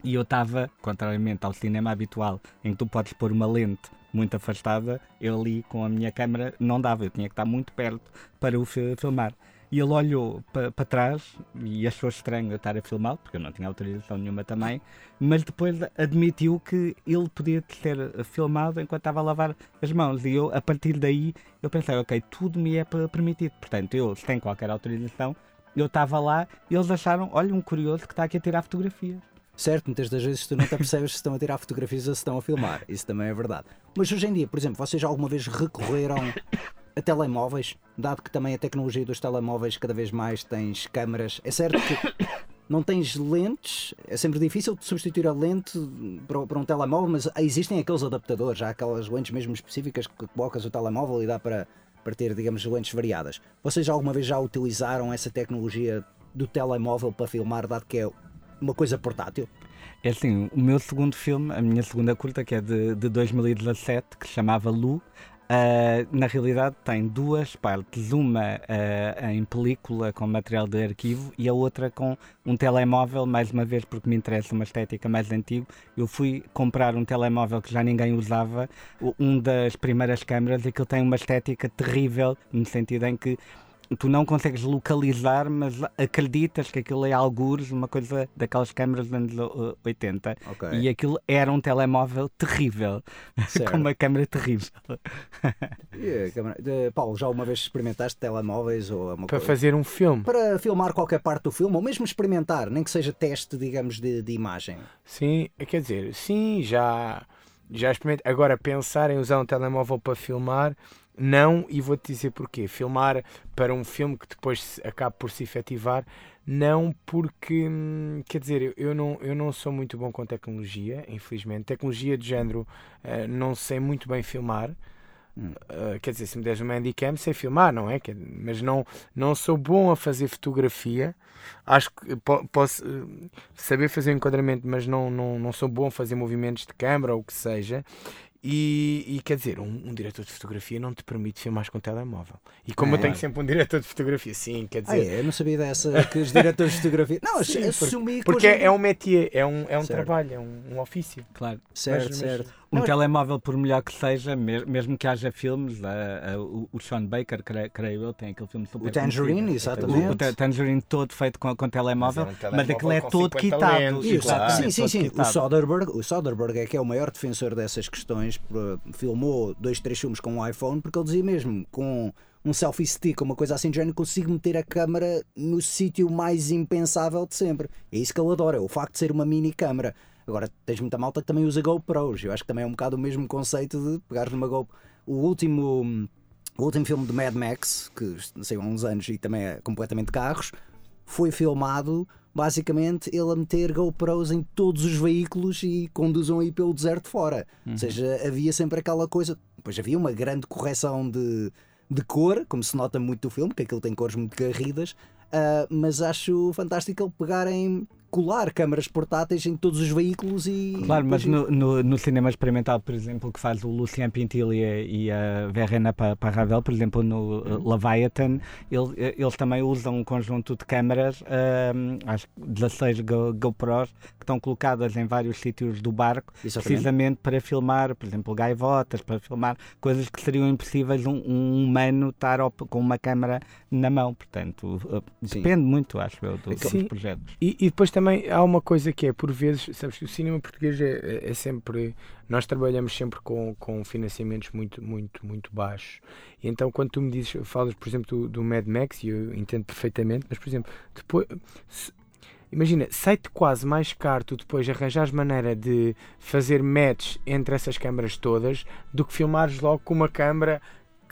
e eu estava, contrariamente ao cinema habitual, em que tu podes pôr uma lente muito afastada, eu ali com a minha câmera não dava, eu tinha que estar muito perto para o filmar. E ele olhou para pa trás e achou estranho eu estar a filmá-lo, porque eu não tinha autorização nenhuma também, mas depois admitiu que ele podia ser filmado enquanto estava a lavar as mãos. E eu, a partir daí, eu pensei, ok, tudo me é permitido. Portanto, eu, sem qualquer autorização, eu estava lá e eles acharam, olha, um curioso que está aqui a tirar fotografias. Certo, muitas das vezes tu não te percebes se estão a tirar fotografias ou se estão a filmar. Isso também é verdade. Mas hoje em dia, por exemplo, vocês alguma vez recorreram a telemóveis? Dado que também a tecnologia dos telemóveis cada vez mais tens câmaras. É certo que não tens lentes, é sempre difícil substituir a lente para, para um telemóvel, mas existem aqueles adaptadores, há aquelas lentes mesmo específicas que colocas o telemóvel e dá para, para ter, digamos, lentes variadas. Vocês alguma vez já utilizaram essa tecnologia do telemóvel para filmar, dado que é uma coisa portátil? É assim, o meu segundo filme, a minha segunda curta, que é de, de 2017, que se chamava Lu, Uh, na realidade tem duas partes, uma uh, em película com material de arquivo e a outra com um telemóvel, mais uma vez porque me interessa uma estética mais antiga. Eu fui comprar um telemóvel que já ninguém usava, um das primeiras câmaras, e que tem uma estética terrível, no sentido em que tu não consegues localizar, mas acreditas que aquilo é algures, uma coisa daquelas câmaras dos anos 80. Okay. E aquilo era um telemóvel terrível, com uma câmera terrível. câmera... Paulo, já uma vez experimentaste telemóveis ou uma Para coisa? fazer um filme? Para filmar qualquer parte do filme, ou mesmo experimentar, nem que seja teste, digamos, de, de imagem. Sim, quer dizer, sim, já, já experimentei. Agora, pensar em usar um telemóvel para filmar não, e vou-te dizer porquê. Filmar para um filme que depois acabe por se efetivar, não porque, hum, quer dizer, eu não, eu não sou muito bom com tecnologia, infelizmente. Tecnologia de género, uh, não sei muito bem filmar. Uh, quer dizer, se me deres uma handicam, sei filmar, não é? Mas não, não sou bom a fazer fotografia. Acho que posso uh, saber fazer um enquadramento, mas não, não, não sou bom a fazer movimentos de câmera ou o que seja. E, e, quer dizer, um, um, diretor de fotografia não te permite filmar com telemóvel. E como é. eu tenho sempre um diretor de fotografia, sim, quer dizer. Ah, é? Eu não sabia dessa que os diretores de fotografia. Não, sim, assumi Porque, porque é, é um métier, é um, é um trabalho, é um, um ofício. Claro. Certo, mas, certo. Um não, telemóvel, por melhor que seja, mesmo que haja filmes, o, o Sean Baker, creio, creio eu, tem aquele filme super O Tangerine, exatamente. O, o, Tangerine todo feito com, com telemóvel, mas, é telemóvel mas aquele é todo quitado. Claro. Sim, sim, sim. O Soderbergh, o Soderbergh é que é o maior defensor dessas questões. Filmou dois, três filmes com um iPhone, porque ele dizia mesmo, com um selfie stick ou uma coisa assim de género, consigo meter a câmera no sítio mais impensável de sempre. É isso que ele adora, é o facto de ser uma mini câmera. Agora, tens muita malta que também usa GoPros. Eu acho que também é um bocado o mesmo conceito de pegar numa GoPro. O último, o último filme de Mad Max, que saiu há uns anos e também é completamente carros, foi filmado basicamente ele a meter GoPros em todos os veículos e conduzam aí pelo deserto fora. Uhum. Ou seja, havia sempre aquela coisa. Depois havia uma grande correção de, de cor, como se nota muito do filme, que aquilo tem cores muito garridas. uh, mas acho fantástico ele pegarem colar câmaras portáteis em todos os veículos e. Claro, mas no, no, no, cinema experimental, por exemplo, que faz o Lucien Pintilia e a Verena Parravel, por exemplo, no uh, Leviathan, ele, eh, eles também usam um conjunto de câmaras, uh, acho que 16 Go, GoPros, estão colocadas em vários sítios do barco, Exatamente. precisamente para filmar, por exemplo, gaivotas, para filmar coisas que seriam impossíveis um, um humano estar com uma câmara na mão. Portanto, uh, depende muito, acho eu, do, dos projetos. E, e depois também também há uma coisa que é, por vezes, sabes que o cinema português é, é, sempre. Nós trabalhamos sempre com, com financiamentos muito, muito, muito baixos. E então, quando tu me dizes, falas, por exemplo, do, do Mad Max, e eu entendo perfeitamente, mas, por exemplo, depois. Se, imagina, sai-te quase mais caro tu depois arranjares maneira de fazer match entre essas câmaras todas do que filmares logo com uma câmara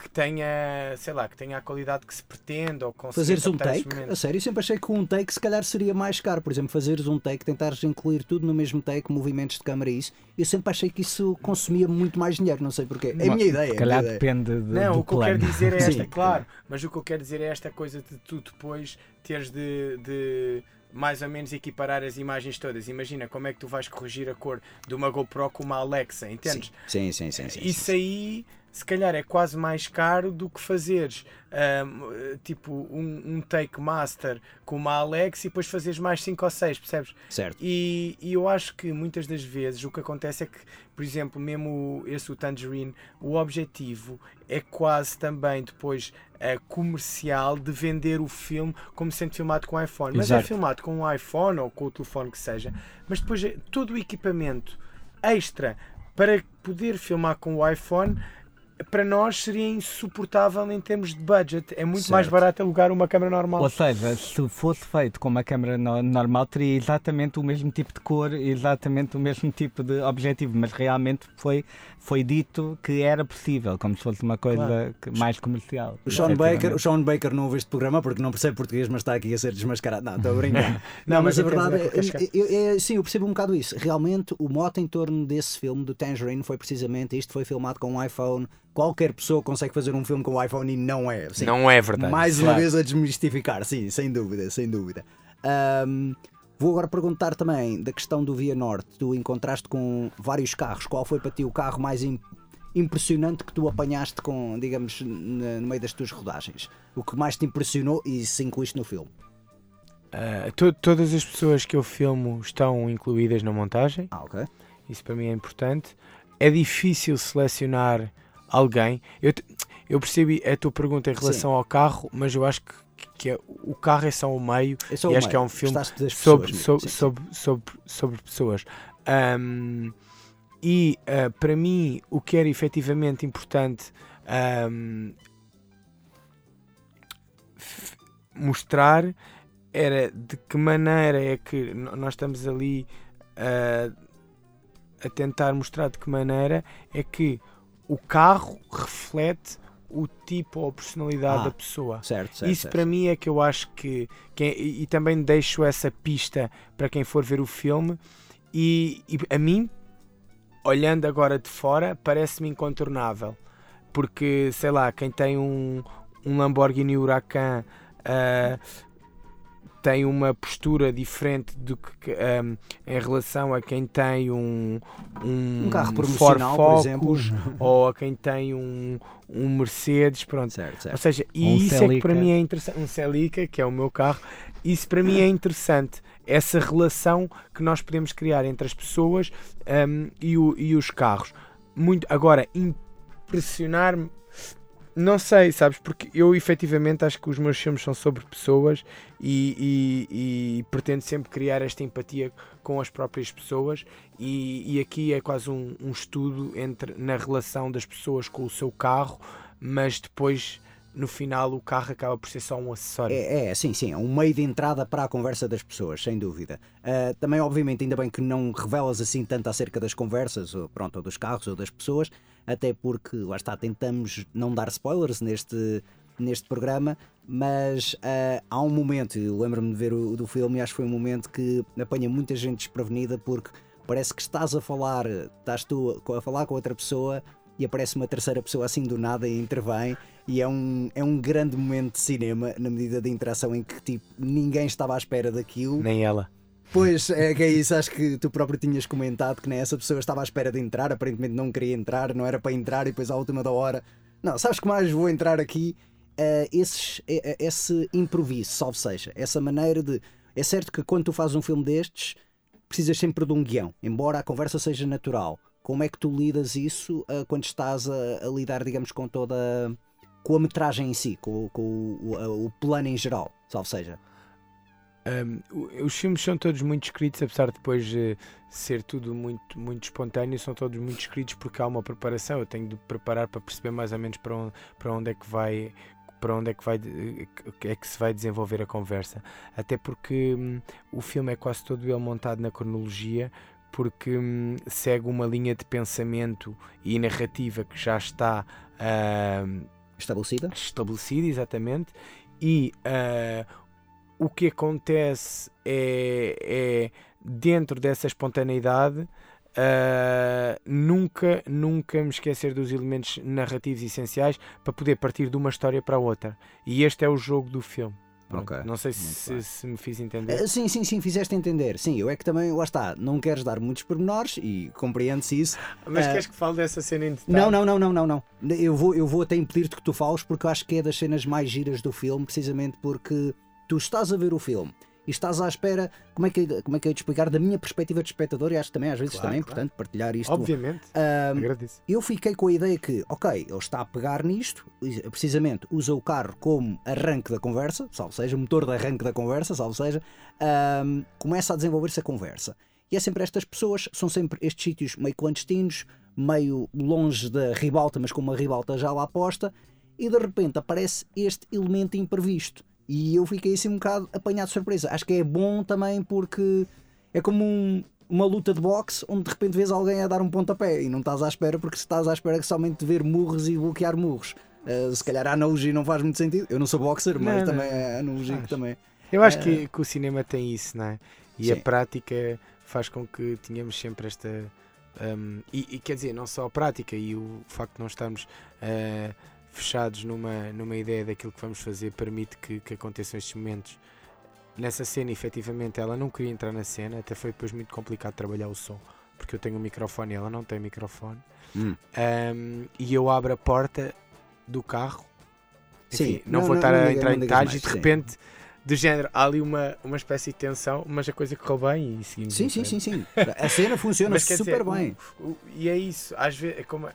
que tenha, sei lá, que tenha a qualidade que se pretende ou Fazeres um take? A sério, eu sempre achei que um take se calhar seria mais caro. Por exemplo, fazeres um take, tentares incluir tudo no mesmo take, movimentos de câmara e isso. Eu sempre achei que isso consumia muito mais dinheiro, não sei porquê. É a minha ideia. Se calhar depende de, Não, do o que plano. eu quero dizer é esta, Sim, claro, mas o que eu quero dizer é esta coisa de tu depois teres de, de mais ou menos equiparar as imagens todas. Imagina como é que tu vais corrigir a cor de uma GoPro com uma Alexa, entendes? Sim, sim, sim. sim, sim Isso aí se calhar é quase mais caro do que fazeres um, tipo um, um, take master com uma Alex e depois fazeres mais 5 ou 6, percebes? Certo. E, e, eu acho que muitas das vezes o que acontece é que, por exemplo, mesmo esse o Tangerine, o objetivo é quase também depois uh, comercial de vender o filme como sendo filmado com iPhone. Mas é Exato. é filmado com um iPhone ou com o telefone que seja, mas depois é todo o equipamento extra para poder filmar com o iPhone para nós seria insuportável em termos de budget. É muito certo. mais barato alugar uma câmera normal. Ou seja, se fosse feito com uma câmera no normal, teria exatamente o mesmo tipo de cor, exatamente o mesmo tipo de objetivo, mas realmente foi, foi dito que era possível, como se fosse uma coisa claro. mais comercial. O Sean, Baker, o Sean Baker não ouve este programa porque não percebe português, mas está aqui a ser desmascarado. Não, estou a brincar. não, não, mas, a verdade é, é, sim, eu percebo um bocado isso. Realmente, o mote em torno desse filme, do Tangerine, foi precisamente isto: foi filmado com um iPhone qualquer pessoa consegue fazer um filme com o iPhone e não é. Sim, não é verdade. Mais claro. uma vez a desmistificar, sim, sem dúvida, sem dúvida. Um, vou agora perguntar também da questão do Via Norte. Tu encontraste com vários carros. Qual foi para ti o carro mais impressionante que tu apanhaste com, digamos, no meio das tuas rodagens? O que mais te impressionou e se incluíste no filme? Uh, to todas as pessoas que eu filmo estão incluídas na montagem. Ah, ok. Isso para mim é importante. É difícil selecionar alguém. Eu, eu percebi a tua pergunta em relação Sim. ao carro, mas eu acho que, que é, o carro é só o meio é só e acho meio. que é um filme sobre, sobre, sobre, sobre, sobre, pessoas. Um, e uh, para mim, o que era efetivamente importante um, mostrar era de que maneira é que nós estamos ali uh, a tentar mostrar de que maneira é que o carro reflete o tipo ou a personalidade ah, da pessoa. Certo, certo, Isso certo. para mim é que eu acho que, que é, e também deixo essa pista para quem for ver o filme e, e a mim olhando agora de fora parece-me incontornável porque sei lá quem tem um, um Lamborghini Huracan uh, tem uma postura diferente do que um, em relação a quem tem um um, um carro promocional, por exemplo, ou a quem tem um, um Mercedes, pronto. Certo, certo. Ou seja, e um isso Celica. é que para mim é interessante, um Celica, que é o meu carro, isso para mim é interessante, essa relação que nós podemos criar entre as pessoas um, e, o, e os carros. Muito, agora, impressionar-me não sei, sabes? Porque eu efetivamente acho que os meus filmes são sobre pessoas e, e, e pretendo sempre criar esta empatia com as próprias pessoas. E, e aqui é quase um, um, estudo entre na relação das pessoas com o seu carro, mas depois. No final, o carro acaba por ser só um acessório. É, é sim, sim, é um meio de entrada para a conversa das pessoas, sem dúvida. Uh, também, obviamente, ainda bem que não revelas assim tanto acerca das conversas, ou, pronto, ou dos carros ou das pessoas, até porque, lá está, tentamos não dar spoilers neste, neste programa, mas uh, há um momento, eu lembro-me de ver o do filme acho que foi um momento que apanha muita gente desprevenida porque parece que estás a falar, estás tu a falar com outra pessoa e aparece uma terceira pessoa assim do nada e intervém E é um, é um grande momento de cinema, na medida de interação em que tipo, ninguém estava à espera daquilo. Nem ela. Pois é que é isso, acho que tu próprio tinhas comentado que nem essa pessoa estava à espera de entrar, aparentemente não queria entrar, não era para entrar e depois à última da hora. Não, sabes que mais vou entrar aqui? Uh, esses, uh, esse improviso, salve seja, essa maneira de. É certo que quando tu fazes um filme destes, precisas sempre de um guião, embora a conversa seja natural. Como é que tu lidas isso uh, quando estás a, a, lidar, digamos, com toda. com a metragem em si, com, com o, o, o plano em geral, salve seja? Um, os filmes são todos muito escritos, apesar de depois uh, ser tudo muito, muito espontâneo, são todos muito escritos porque há uma preparação. Eu tenho de preparar para perceber mais ou menos para onde, para onde é que vai para onde é que, vai, é que se vai desenvolver a conversa. Até porque hum, o filme é quase todo ele montado na cronologia, porque hum, segue uma linha de pensamento e narrativa que já está uh, estabelecida. Estabelecida, exatamente. E uh, o que acontece é, é dentro dessa espontaneidade uh, nunca, nunca me esquecer dos elementos narrativos essenciais para poder partir de uma história para outra. E este é o jogo do filme. Okay. Não sei se, se, me fiz entender. Uh, sim, sim, sim, fizeste entender. Sim, eu é que também, lá está, não queres dar muitos pormenores e compreende-se isso. Mas uh, queres que fale dessa cena em detalhe? Não, não, não, não, não, não. Eu vou, eu vou até impedir-te que tu fales porque eu acho que é das cenas mais giras do filme, precisamente porque tu estás a ver o filme e estás à espera, como é que, como é que eu ia te explicar, da minha perspectiva de espectador, e acho que também às vezes claro, também é claro. importante partilhar isto. Obviamente, um, agradeço. Eu fiquei com a ideia que, ok, ele está a pegar nisto, precisamente usa o carro como arranque da conversa, salvo seja, motor de arranque da conversa, salvo seja, um, começa a desenvolver-se a conversa. E é sempre estas pessoas, são sempre estes sítios meio clandestinos, meio longe da ribalta, mas com uma ribalta já lá posta, e de repente aparece este elemento imprevisto e eu fiquei assim um bocado apanhado de surpresa. Acho que é bom também porque é como um, uma luta de boxe onde de repente vês alguém a dar um pontapé e não estás à espera porque estás à espera que somente ver murros e bloquear murros. Uh, se calhar a analogia não faz muito sentido. Eu não sou boxer, mas não, também não. é analogia que também. Eu acho que, que, o cinema tem isso, não é? E sim. a prática faz com que tenhamos sempre esta. Um, e, e, quer dizer, não só a prática e o facto de não estarmos. Uh, fechados numa, numa ideia daquilo que vamos fazer permite que, que aconteçam estes momentos. Nessa cena, efetivamente, ela não queria entrar na cena, até foi depois muito complicado trabalhar o som, porque eu tenho um microfone e ela não tem microfone. Hum. Um, e eu abro a porta do carro. Enfim, Sim, não, não vou estar não, a entrar em detalhes e de repente. do género, há ali uma, uma espécie de tensão, mas a coisa correu bem e seguimos. Sim, sim, sim, sim. A cena funciona super dizer, bem. O, o, e é isso, às vezes, é como,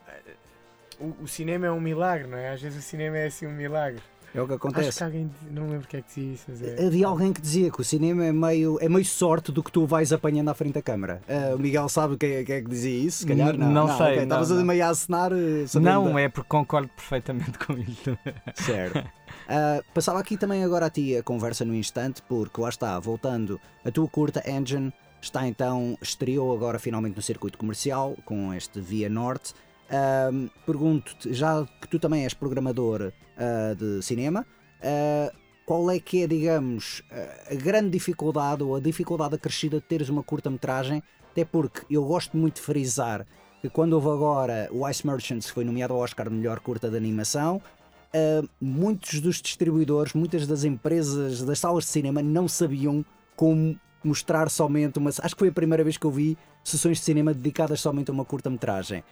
o, o, cinema é um milagre, não é? Às vezes o cinema é assim um milagre. É o que acontece. Acho que alguém, não lembro quem é que dizia isso. Mas é... Havia alguém que dizia que o cinema é meio, é meio sorte do que tu vais apanhando à frente da câmara. Uh, o Miguel sabe quem é, quem é que dizia isso? Se calhar não. Não, não sei. Estavas okay. meio a acenar. Eh, não, da... é porque concordo perfeitamente com isso. Certo. Uh, passava aqui também agora a ti a conversa no instante, porque lá está, voltando, a tua curta Engine está então, estreou agora finalmente no circuito comercial com este Via Norte. Uh, Pergunto-te, já que tu também és programador uh, de cinema, uh, qual é que é, digamos, a grande dificuldade ou a dificuldade acrescida de teres uma curta-metragem? Até porque eu gosto muito de frisar que quando houve agora o Ice Merchants, que foi nomeado ao Oscar de melhor curta de animação, muitos dos distribuidores, muitas das empresas das salas de cinema não sabiam como mostrar somente uma. Acho que foi a primeira vez que eu vi sessões de cinema dedicadas somente a uma curta-metragem.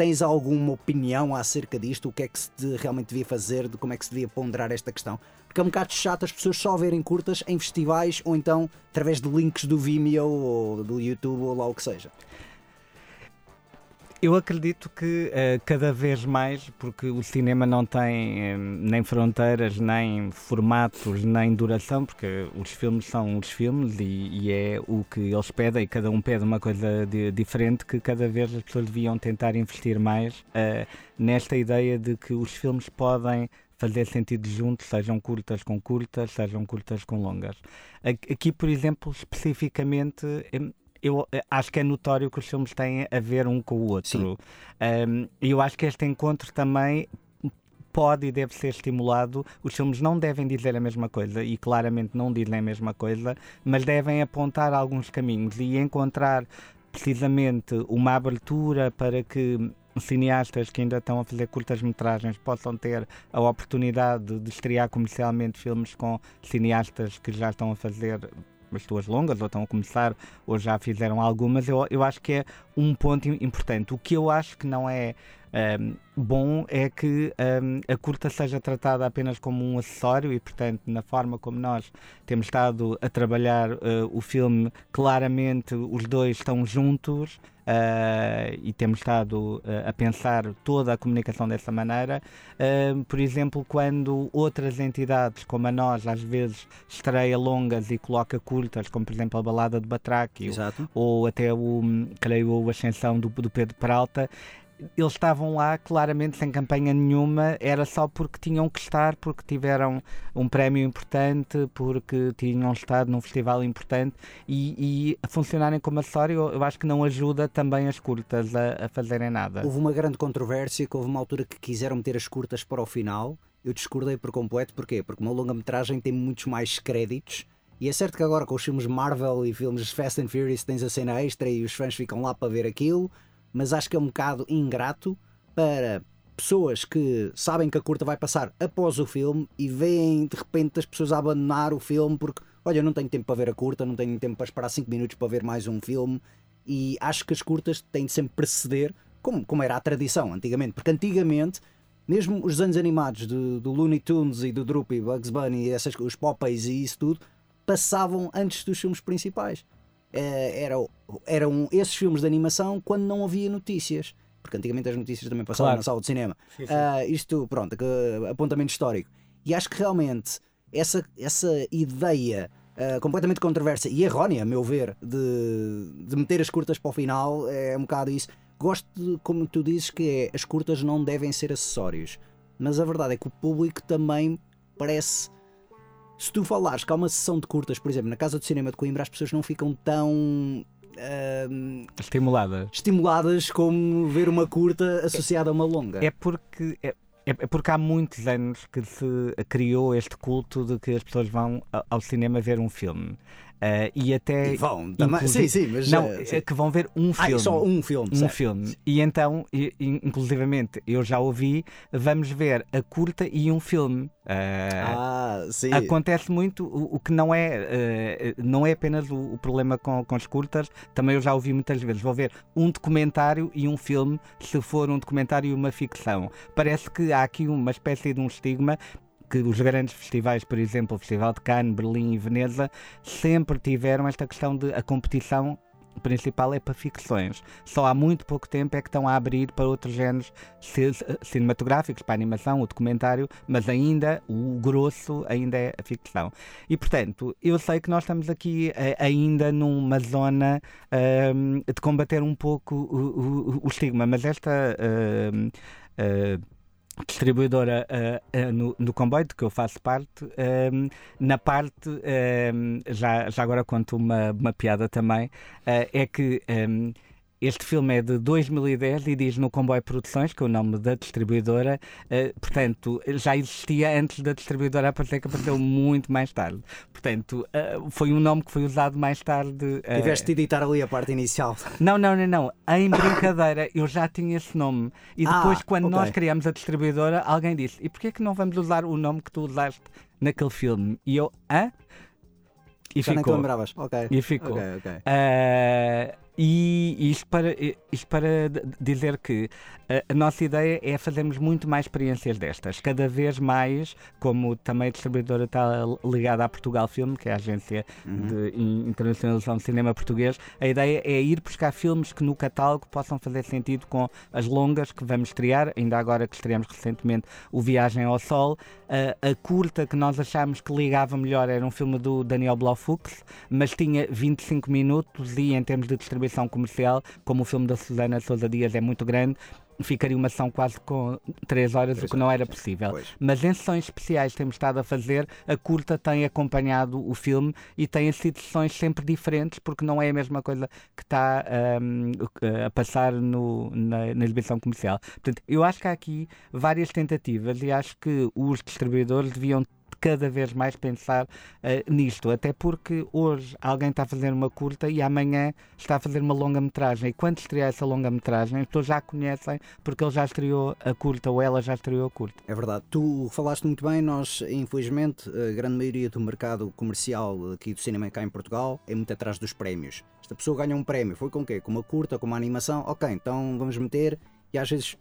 Tens alguma opinião acerca disto? O que é que se realmente devia fazer? De como é que se devia ponderar esta questão? Porque é um bocado chato as pessoas só verem curtas em festivais ou então através de links do Vimeo ou do YouTube ou lá o que seja. Eu acredito que uh, cada vez mais, porque o cinema não tem uh, nem fronteiras, nem formatos, nem duração, porque os filmes são os filmes e, e é o que eles pedem, e cada um pede uma coisa de, diferente, que cada vez as pessoas deviam tentar investir mais uh, nesta ideia de que os filmes podem fazer sentido juntos, sejam curtas com curtas, sejam curtas com longas. Aqui, por exemplo, especificamente, eu eh, acho que é notório que os filmes têm a ver um com o outro. E um, eu acho que este encontro também pode e deve ser estimulado. Os filmes não devem dizer a mesma coisa e claramente não dizem a mesma coisa, mas devem apontar alguns caminhos e encontrar precisamente uma abertura para que cineastas que ainda estão a fazer curtas-metragens possam ter a oportunidade de estrear comercialmente filmes com cineastas que já estão a fazer as suas longas, ou estão a começar, ou já fizeram algumas, eu, eu acho que é um ponto importante. O que eu acho que não é um, bom é que um, a curta seja tratada apenas como um acessório e, portanto, na forma como nós temos estado a trabalhar uh, o filme, claramente os dois estão juntos. Uh, e temos estado uh, a pensar toda a comunicação dessa maneira. Uh, por exemplo, quando outras entidades, como a nós, às vezes estreia longas e coloca curtas, como por exemplo a Balada de Batraque, ou, ou, até o, creio, a Ascensão do, do Pedro Peralta, eles estavam lá claramente sem campanha nenhuma, era só porque tinham que estar, porque tiveram um prémio importante, porque tinham estado num festival importante e, e funcionarem como acessório, eu acho que não ajuda também as curtas a, a fazerem nada. Houve uma grande controvérsia que houve uma altura que quiseram meter as curtas para o final. Eu discordei por completo, porquê? Porque uma longa-metragem tem muitos mais créditos. E é certo que agora com os filmes Marvel e filmes Fast and Furious tens a cena extra e os fãs ficam lá para ver aquilo mas acho que é um bocado ingrato para pessoas que sabem que a curta vai passar após o filme e veem de repente as pessoas a abandonar o filme porque, olha, não tenho tempo para ver a curta, não tenho tempo para esperar 5 minutos para ver mais um filme e acho que as curtas têm de sempre preceder, como, como era a tradição antigamente, porque antigamente, mesmo os desenhos animados do, do Looney Tunes e do Droopy, Bugs Bunny, essas, os Popeyes e isso tudo, passavam antes dos filmes principais. Eh, eram, eram esses filmes de animação quando não havia notícias. Porque antigamente as notícias também passavam claro. na sala de cinema. Sim, sim. Uh, isto, pronto, apontamento histórico. E acho que realmente essa, essa ideia uh, completamente controversa e errónea, a meu ver, de, de meter as curtas para o final é um bocado isso. Gosto, de, como tu dizes, que é, as curtas não devem ser acessórios. Mas a verdade é que o público também parece se tu falares que há uma sessão de curtas, por exemplo, na Casa do Cinema de Coimbra, as pessoas não ficam tão. Uh, estimuladas. estimuladas como ver uma curta associada a uma longa. É porque. É... É, é porque há muitos anos que se criou este culto de que as pessoas vão ao cinema ver um filme. Uh, e até. E vão também. Sim, sim, mas. Não, uh, sim. que vão ver um filme. Ah, só um filme. Um certo. filme. E então, inclusivamente, eu já ouvi, vamos ver a curta e um filme. Uh, ah, sim. Acontece muito, o, o que não é, não é apenas o, o, problema com, com as curtas, também eu já ouvi muitas vezes. Vou ver um documentário e um filme, se for um documentário e uma ficção. Parece que há aqui uma espécie de um estigma que os grandes festivais, por exemplo, o Festival de Cannes, Berlim e Veneza, sempre tiveram esta questão de a competição principal é para ficções. Só há muito pouco tempo é que estão a abrir para outros géneros cinematográficos, para a animação, o documentário, mas ainda o grosso ainda é a ficção. E portanto, eu sei que nós estamos aqui eh, ainda numa zona um, ehm, de combater um pouco o, o, o estigma, mas esta uh, uh, distribuidora uh, uh, no, no comboio, de que eu faço parte, uh, na parte, já, já agora conto uma, uma piada também, é que um, este filme é de 2010 e diz no Comboio Produções, que é o nome da distribuidora, uh, portanto, já existia antes da distribuidora aparecer, que apareceu muito mais tarde. Portanto, uh, foi um nome que foi usado mais tarde. Uh... Tiveste de editar ali a parte inicial. Não, não, não, não. Em brincadeira, eu já tinha esse nome. E depois, ah, quando okay. nós criamos a distribuidora, alguém disse: e porquê que não vamos usar o nome que tu usaste naquele filme? E eu, hã? E já ficou. nem te lembravas. Ok. E ficou. Okay, okay. Uh, e isto para, isto para dizer que a, nossa ideia é fazermos muito mais experiências destas, cada vez mais, como também a distribuidora está ligada à Portugal Filme, que é a agência uhum. de internacionalização de cinema português, a ideia é ir buscar filmes que no catálogo possam fazer sentido com as longas que vamos estrear, ainda agora que estreamos recentemente o Viagem ao Sol, a, a curta que nós achámos que ligava melhor era um filme do Daniel Blaufux, mas tinha 25 minutos e em termos de distribuição comercial, como o filme da Susana Sousa Dias é muito grande, ficaria uma sessão quase com 3 horas, três o que não era possível. Pois. Mas em sessões especiais temos estado a fazer, a curta tem acompanhado o filme e tem sido sessões sempre diferentes, porque não é a mesma coisa que está um, a passar no, na, na, exibição comercial. Portanto, eu acho que há aqui várias tentativas e acho que os distribuidores deviam cada vez mais pensar uh, nisto, até porque hoje alguém está a fazer uma curta e amanhã está a fazer uma longa-metragem. E quando estrear essa longa-metragem, as pessoas já conhecem porque ele já estreou a curta ou ela já estreou a curta. É verdade. Tu falaste muito bem, nós, infelizmente, a grande maioria do mercado comercial aqui do cinema cá em Portugal é muito atrás dos prémios. Esta pessoa ganha um prémio, foi com o quê? Com uma curta, com uma animação? Ok, então vamos meter e às vezes,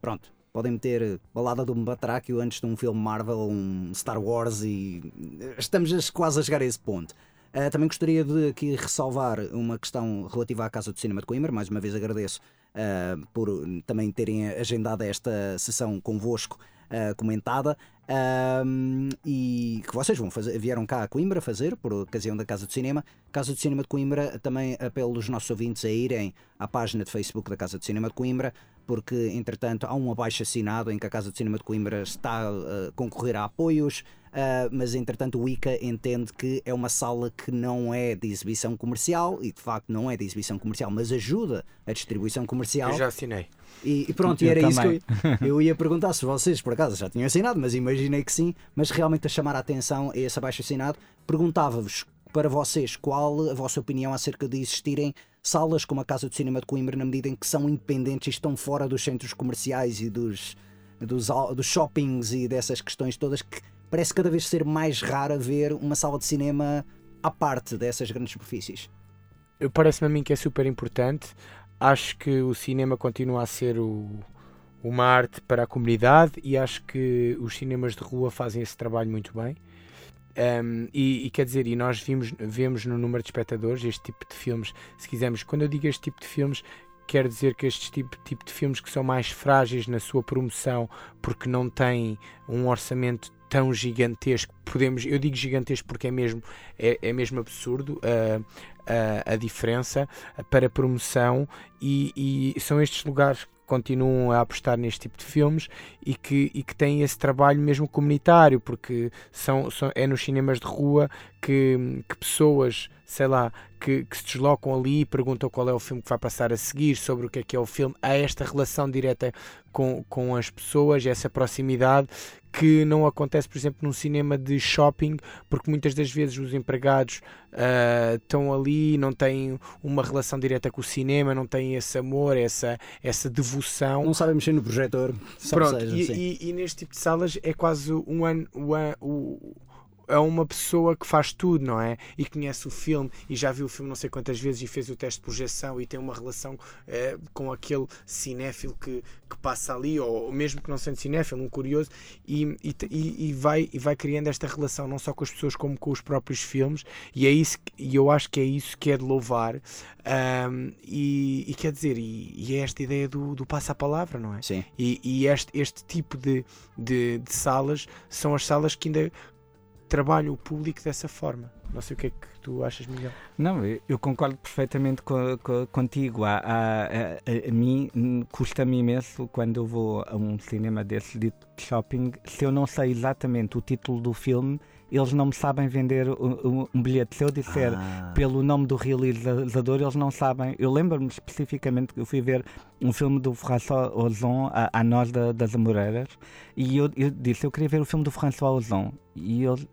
pronto, podem meter balada do Batráquio antes de um filme Marvel, um Star Wars e estamos quase a chegar a esse ponto. Uh, também gostaria de aqui ressalvar uma questão relativa à Casa do Cinema de Coimbra. Mais uma vez agradeço uh, por também terem agendado esta sessão convosco uh, comentada. Um, e que vocês vão fazer, vieram cá a Coimbra fazer por ocasião da Casa do Cinema. Casa do Cinema de Coimbra também apelo os nossos ouvintes a irem à página de Facebook da Casa do Cinema de Coimbra, porque entretanto há um abaixo assinado em que a Casa do Cinema de Coimbra está a concorrer a apoios. Uh, mas entretanto o ICA entende que é uma sala que não é de exibição comercial e de facto não é de exibição comercial, mas ajuda a distribuição comercial. Eu já assinei. E, e pronto, e era isso que eu, eu, ia perguntar se vocês por acaso já tinham assinado, mas imaginei que sim, mas realmente a chamar a atenção a esse abaixo assinado, perguntava-vos para vocês qual a vossa opinião acerca de existirem salas como a Casa do Cinema de Coimbra na medida em que são independentes e estão fora dos centros comerciais e dos, dos, dos shoppings e dessas questões todas que parece cada vez ser mais raro ver uma sala de cinema à parte dessas grandes superfícies. Parece-me a mim que é super importante. Acho que o cinema continua a ser o, uma arte para a comunidade e acho que os cinemas de rua fazem esse trabalho muito bem. Um, e, e, quer dizer, e nós vimos, vemos no número de espectadores este tipo de filmes, se quisermos, quando eu digo este tipo de filmes, quer dizer que este tipo, tipo de filmes que são mais frágeis na sua promoção porque não têm um orçamento tão gigantesco, podemos, eu digo gigantesco porque é mesmo, é, é mesmo absurdo uh, a, a diferença para promoção e, e são estes lugares continuam a apostar neste tipo de filmes e que, e que têm esse trabalho mesmo comunitário, porque são, são, é nos cinemas de rua que, que pessoas, sei lá, que, que, se deslocam ali e perguntam qual é o filme que vai passar a seguir, sobre o que é que é o filme. Há esta relação direta com, com as pessoas, essa proximidade que não acontece, por exemplo, num cinema de shopping, porque muitas das vezes os empregados uh, estão ali, não têm uma relação direta com o cinema, não têm esse amor, essa, essa devoção. Não sabem mexer no projetor. Pronto, seja, e, e, e, neste tipo de salas é quase um ano. o, é uma pessoa que faz tudo, não é? E conhece o filme e já viu o filme não sei quantas vezes e fez o teste de projeção e tem uma relação é, com aquele cinéfilo que, que passa ali, ou mesmo que não sendo cinéfilo, um curioso, e, e, e, vai, e vai criando esta relação não só com as pessoas como com os próprios filmes, e é isso e eu acho que é isso que é de louvar. Um, e, e, quer dizer, e, e, é esta ideia do, do passa-palavra, não é? Sim. E, e este, este tipo de, de, de salas são as salas que ainda trabalho o público dessa forma. Não sei o que é que tu achas, Miguel. Não, eu concordo perfeitamente co, co, contigo. A, a, a, a mim custa-me imenso quando eu vou a um cinema desse de shopping, se eu não sei exatamente o título do filme, eles não me sabem vender um, um bilhete. Se eu disser ah. pelo nome do realizador, eles não sabem. Eu lembro-me especificamente que eu fui ver um filme do François Ozon, a, a Nós da, das Amoreiras, e eu, eu, disse, eu queria ver o filme do François Ozon. E ele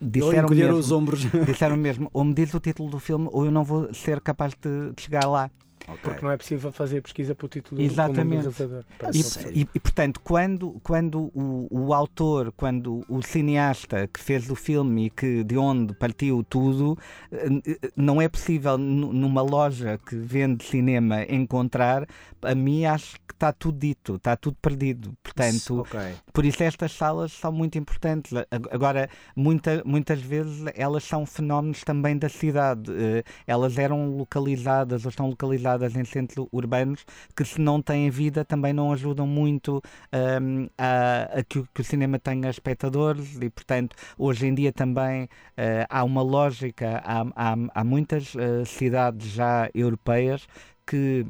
disseram mesmo, os ombros. disseram mesmo, ou me diz o título do filme, ou eu não vou ser capaz de, de chegar lá. Okay. Porque não é possível fazer pesquisa para o título Exatamente. do realizador. E, e, e, portanto, quando, quando o, o autor, quando o cineasta que fez o filme e que de onde partiu tudo, eh, não é possível numa loja que vende cinema encontrar, a mim acho que está tudo dito, está tudo perdido. Portanto, okay. por isso estas salas são muito importantes. Agora, muita, muitas vezes elas são fenómenos também da cidade. Eh, elas eram localizadas ou estão localizadas em centros urbanos que se não têm vida também não ajudam muito um, a, a que, que, o cinema tenha espectadores e portanto hoje em dia também uh, há uma lógica, há, há, há muitas uh, cidades já europeias que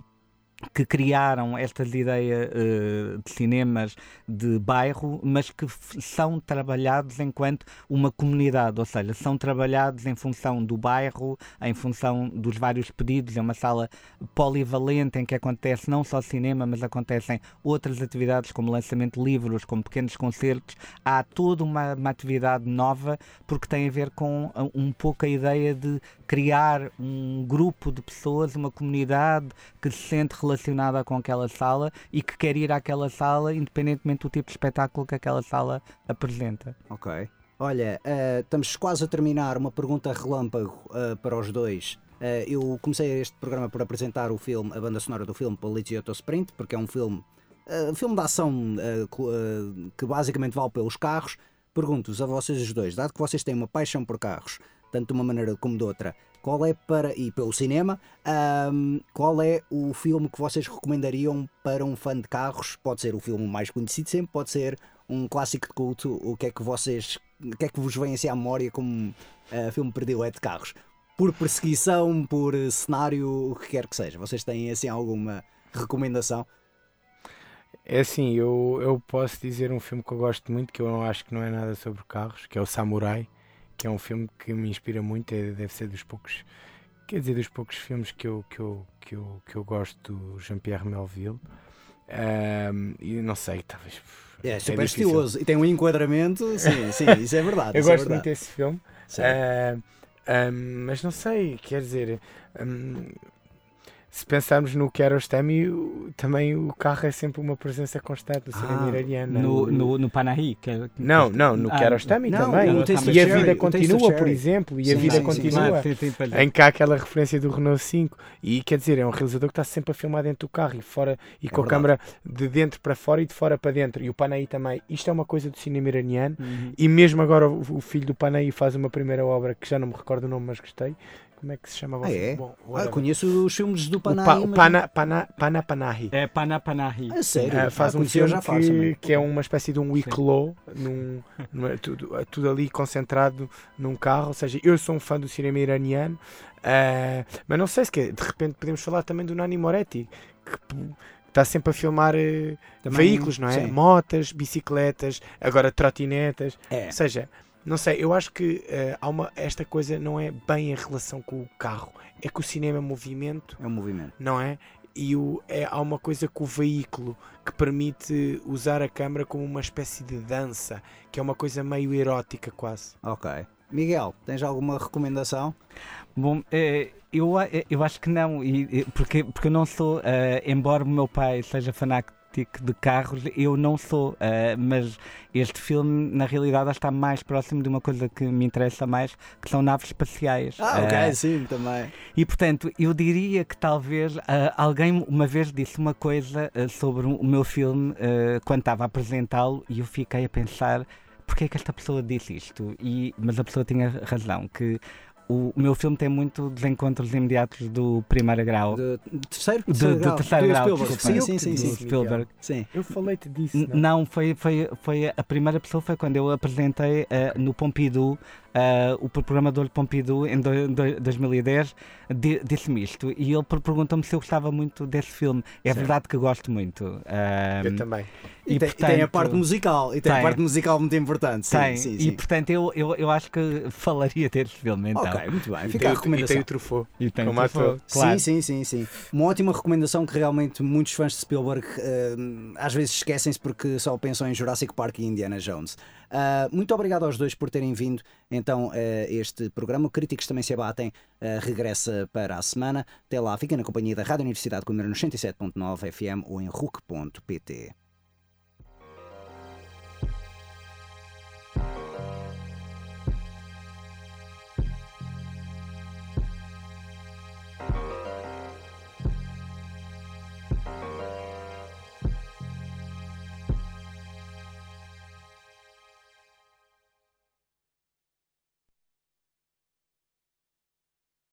que criaram estas ideias uh, de cinemas de bairro, mas que são trabalhados enquanto uma comunidade, ou seja, são trabalhados em função do bairro, em função dos vários pedidos. É uma sala polivalente em que acontece não só cinema, mas acontecem outras atividades como lançamento de livros, como pequenos concertos. Há toda uma, uma atividade nova porque tem a ver com um pouco a ideia de criar um grupo de pessoas, uma comunidade que se sente relacionada com aquela sala e que quer ir àquela sala, independentemente do tipo de espetáculo que aquela sala apresenta. Ok. Olha, uh, estamos quase a terminar. Uma pergunta relâmpago uh, para os dois. Uh, eu comecei este programa por apresentar o filme, a banda sonora do filme Poliziotto Sprint, porque é um filme, uh, filme de ação que basicamente vale pelos carros. Pergunto-vos a vocês os dois, dado que vocês têm uma paixão por carros, tanto de uma maneira como de outra, qual é para, e pelo cinema, um, qual é o filme que vocês recomendariam para um fã de carros? Pode ser o filme mais conhecido sempre, pode ser um clássico de culto, o que é que vocês, o que é que vos vem assim à memória como uh, filme predileto de carros? Por perseguição, por cenário, o que quer que seja. Vocês têm assim alguma recomendação? É assim, eu, eu posso dizer um filme que eu gosto muito, que eu não acho que não é nada sobre carros, que é o Samurai que é um filme que me inspira muito, é, deve ser dos poucos, quer dizer, dos poucos filmes que eu, que eu, que eu, que eu gosto do Jean-Pierre Melville. Um, e não sei, talvez. É, é super estiloso e tem um enquadramento, sim, sim, isso é verdade. eu é gosto é verdade. muito desse filme, uh, um, mas não sei, quer dizer, um, se pensarmos no Kiarostami, também o carro é sempre uma presença constante do cinema ah, iraniano. No, no, no Panahi? Que é... Não, não, no ah, Kiarostami também. e a vida continua, por exemplo, e sim, a vida sim, continua. Sim, em cá aquela referência do Renault 5. E quer dizer, é um realizador que está sempre a filmar dentro do carro e, fora, e é com verdade. a câmera de dentro para fora e de fora para dentro. E o Panahi também. Isto é uma coisa do cinema iraniano. Uhum. E mesmo agora o, o filho do Panahi faz uma primeira obra que já não me recordo o nome, mas gostei como é que se chamava? Ah, é? Bom, ah, conheço os filmes do Panahi. O, pa, o Pana, Pana, Pana Panahi. É Pana Panahi. É sério? É, faz ah, um filme já que, que, é uma espécie de um Wicklow, num, num, tudo, tudo ali concentrado num carro. Ou seja, eu sou um fã do cinema iraniano, uh, mas não sei se que, de repente podemos falar também do Nani Moretti, que está sempre a filmar uh, veículos, não é? Sim. Motas, bicicletas, agora trotinetas. É. Ou seja, não sei, eu acho que uh, há uma, esta coisa não é bem em relação com o carro. É que o cinema é movimento. É um movimento. Não é? E o, é, há uma coisa com o veículo que permite usar a câmera como uma espécie de dança, que é uma coisa meio erótica quase. Ok. Miguel, tens alguma recomendação? Bom, eh, eu, eh, eu acho que não, porque, porque eu não sou, embora o meu pai seja fanático de carros, eu não sou, uh, mas este filme na realidade está mais próximo de uma coisa que me interessa mais, que são naves espaciais. Ah, ok, uh, sim, também. E portanto, eu diria que talvez uh, alguém uma vez disse uma coisa sobre o meu filme quando estava a apresentá-lo e eu fiquei a pensar porque é que esta pessoa disse isto? E, mas a pessoa tinha razão, que o, meu filme tem muito dos encontros imediatos do primeiro grau. Do terceiro? Do, terceiro, do terceiro grau. Spielberg. Sim, sim, sim, sim, Spielberg. Sim. Eu falei-te disso. Não, não foi, foi, foi a primeira pessoa foi quando eu apresentei uh, no Pompidou uh, o programador de Pompidou em do, do, 2010 disse-me isto e ele perguntou-me se eu gostava muito desse filme. É certo. verdade que gosto muito. Uh, eu também. E, e, tem, portanto, tem, a parte musical, e tem, tem, a parte musical muito importante. Sim, tem, sim, sim. E portanto eu, eu, eu acho que falaria desse filme. Então. Ok, muito bem. Fica a recomendação. E tem o Truffaut. E tem o Truffaut. Claro. Sim, sim, sim, sim. Uma ótima recomendação que realmente muitos fãs de Spielberg uh, às vezes esquecem-se porque só pensam em Jurassic Park e Indiana Jones. Uh, muito obrigado aos dois por terem vindo então a este programa. Críticos também se abatem, uh, regressa para a semana. Até lá, fiquem na companhia da Rádio Universidade Coimbra no 107.9 FM ou em RUC.pt.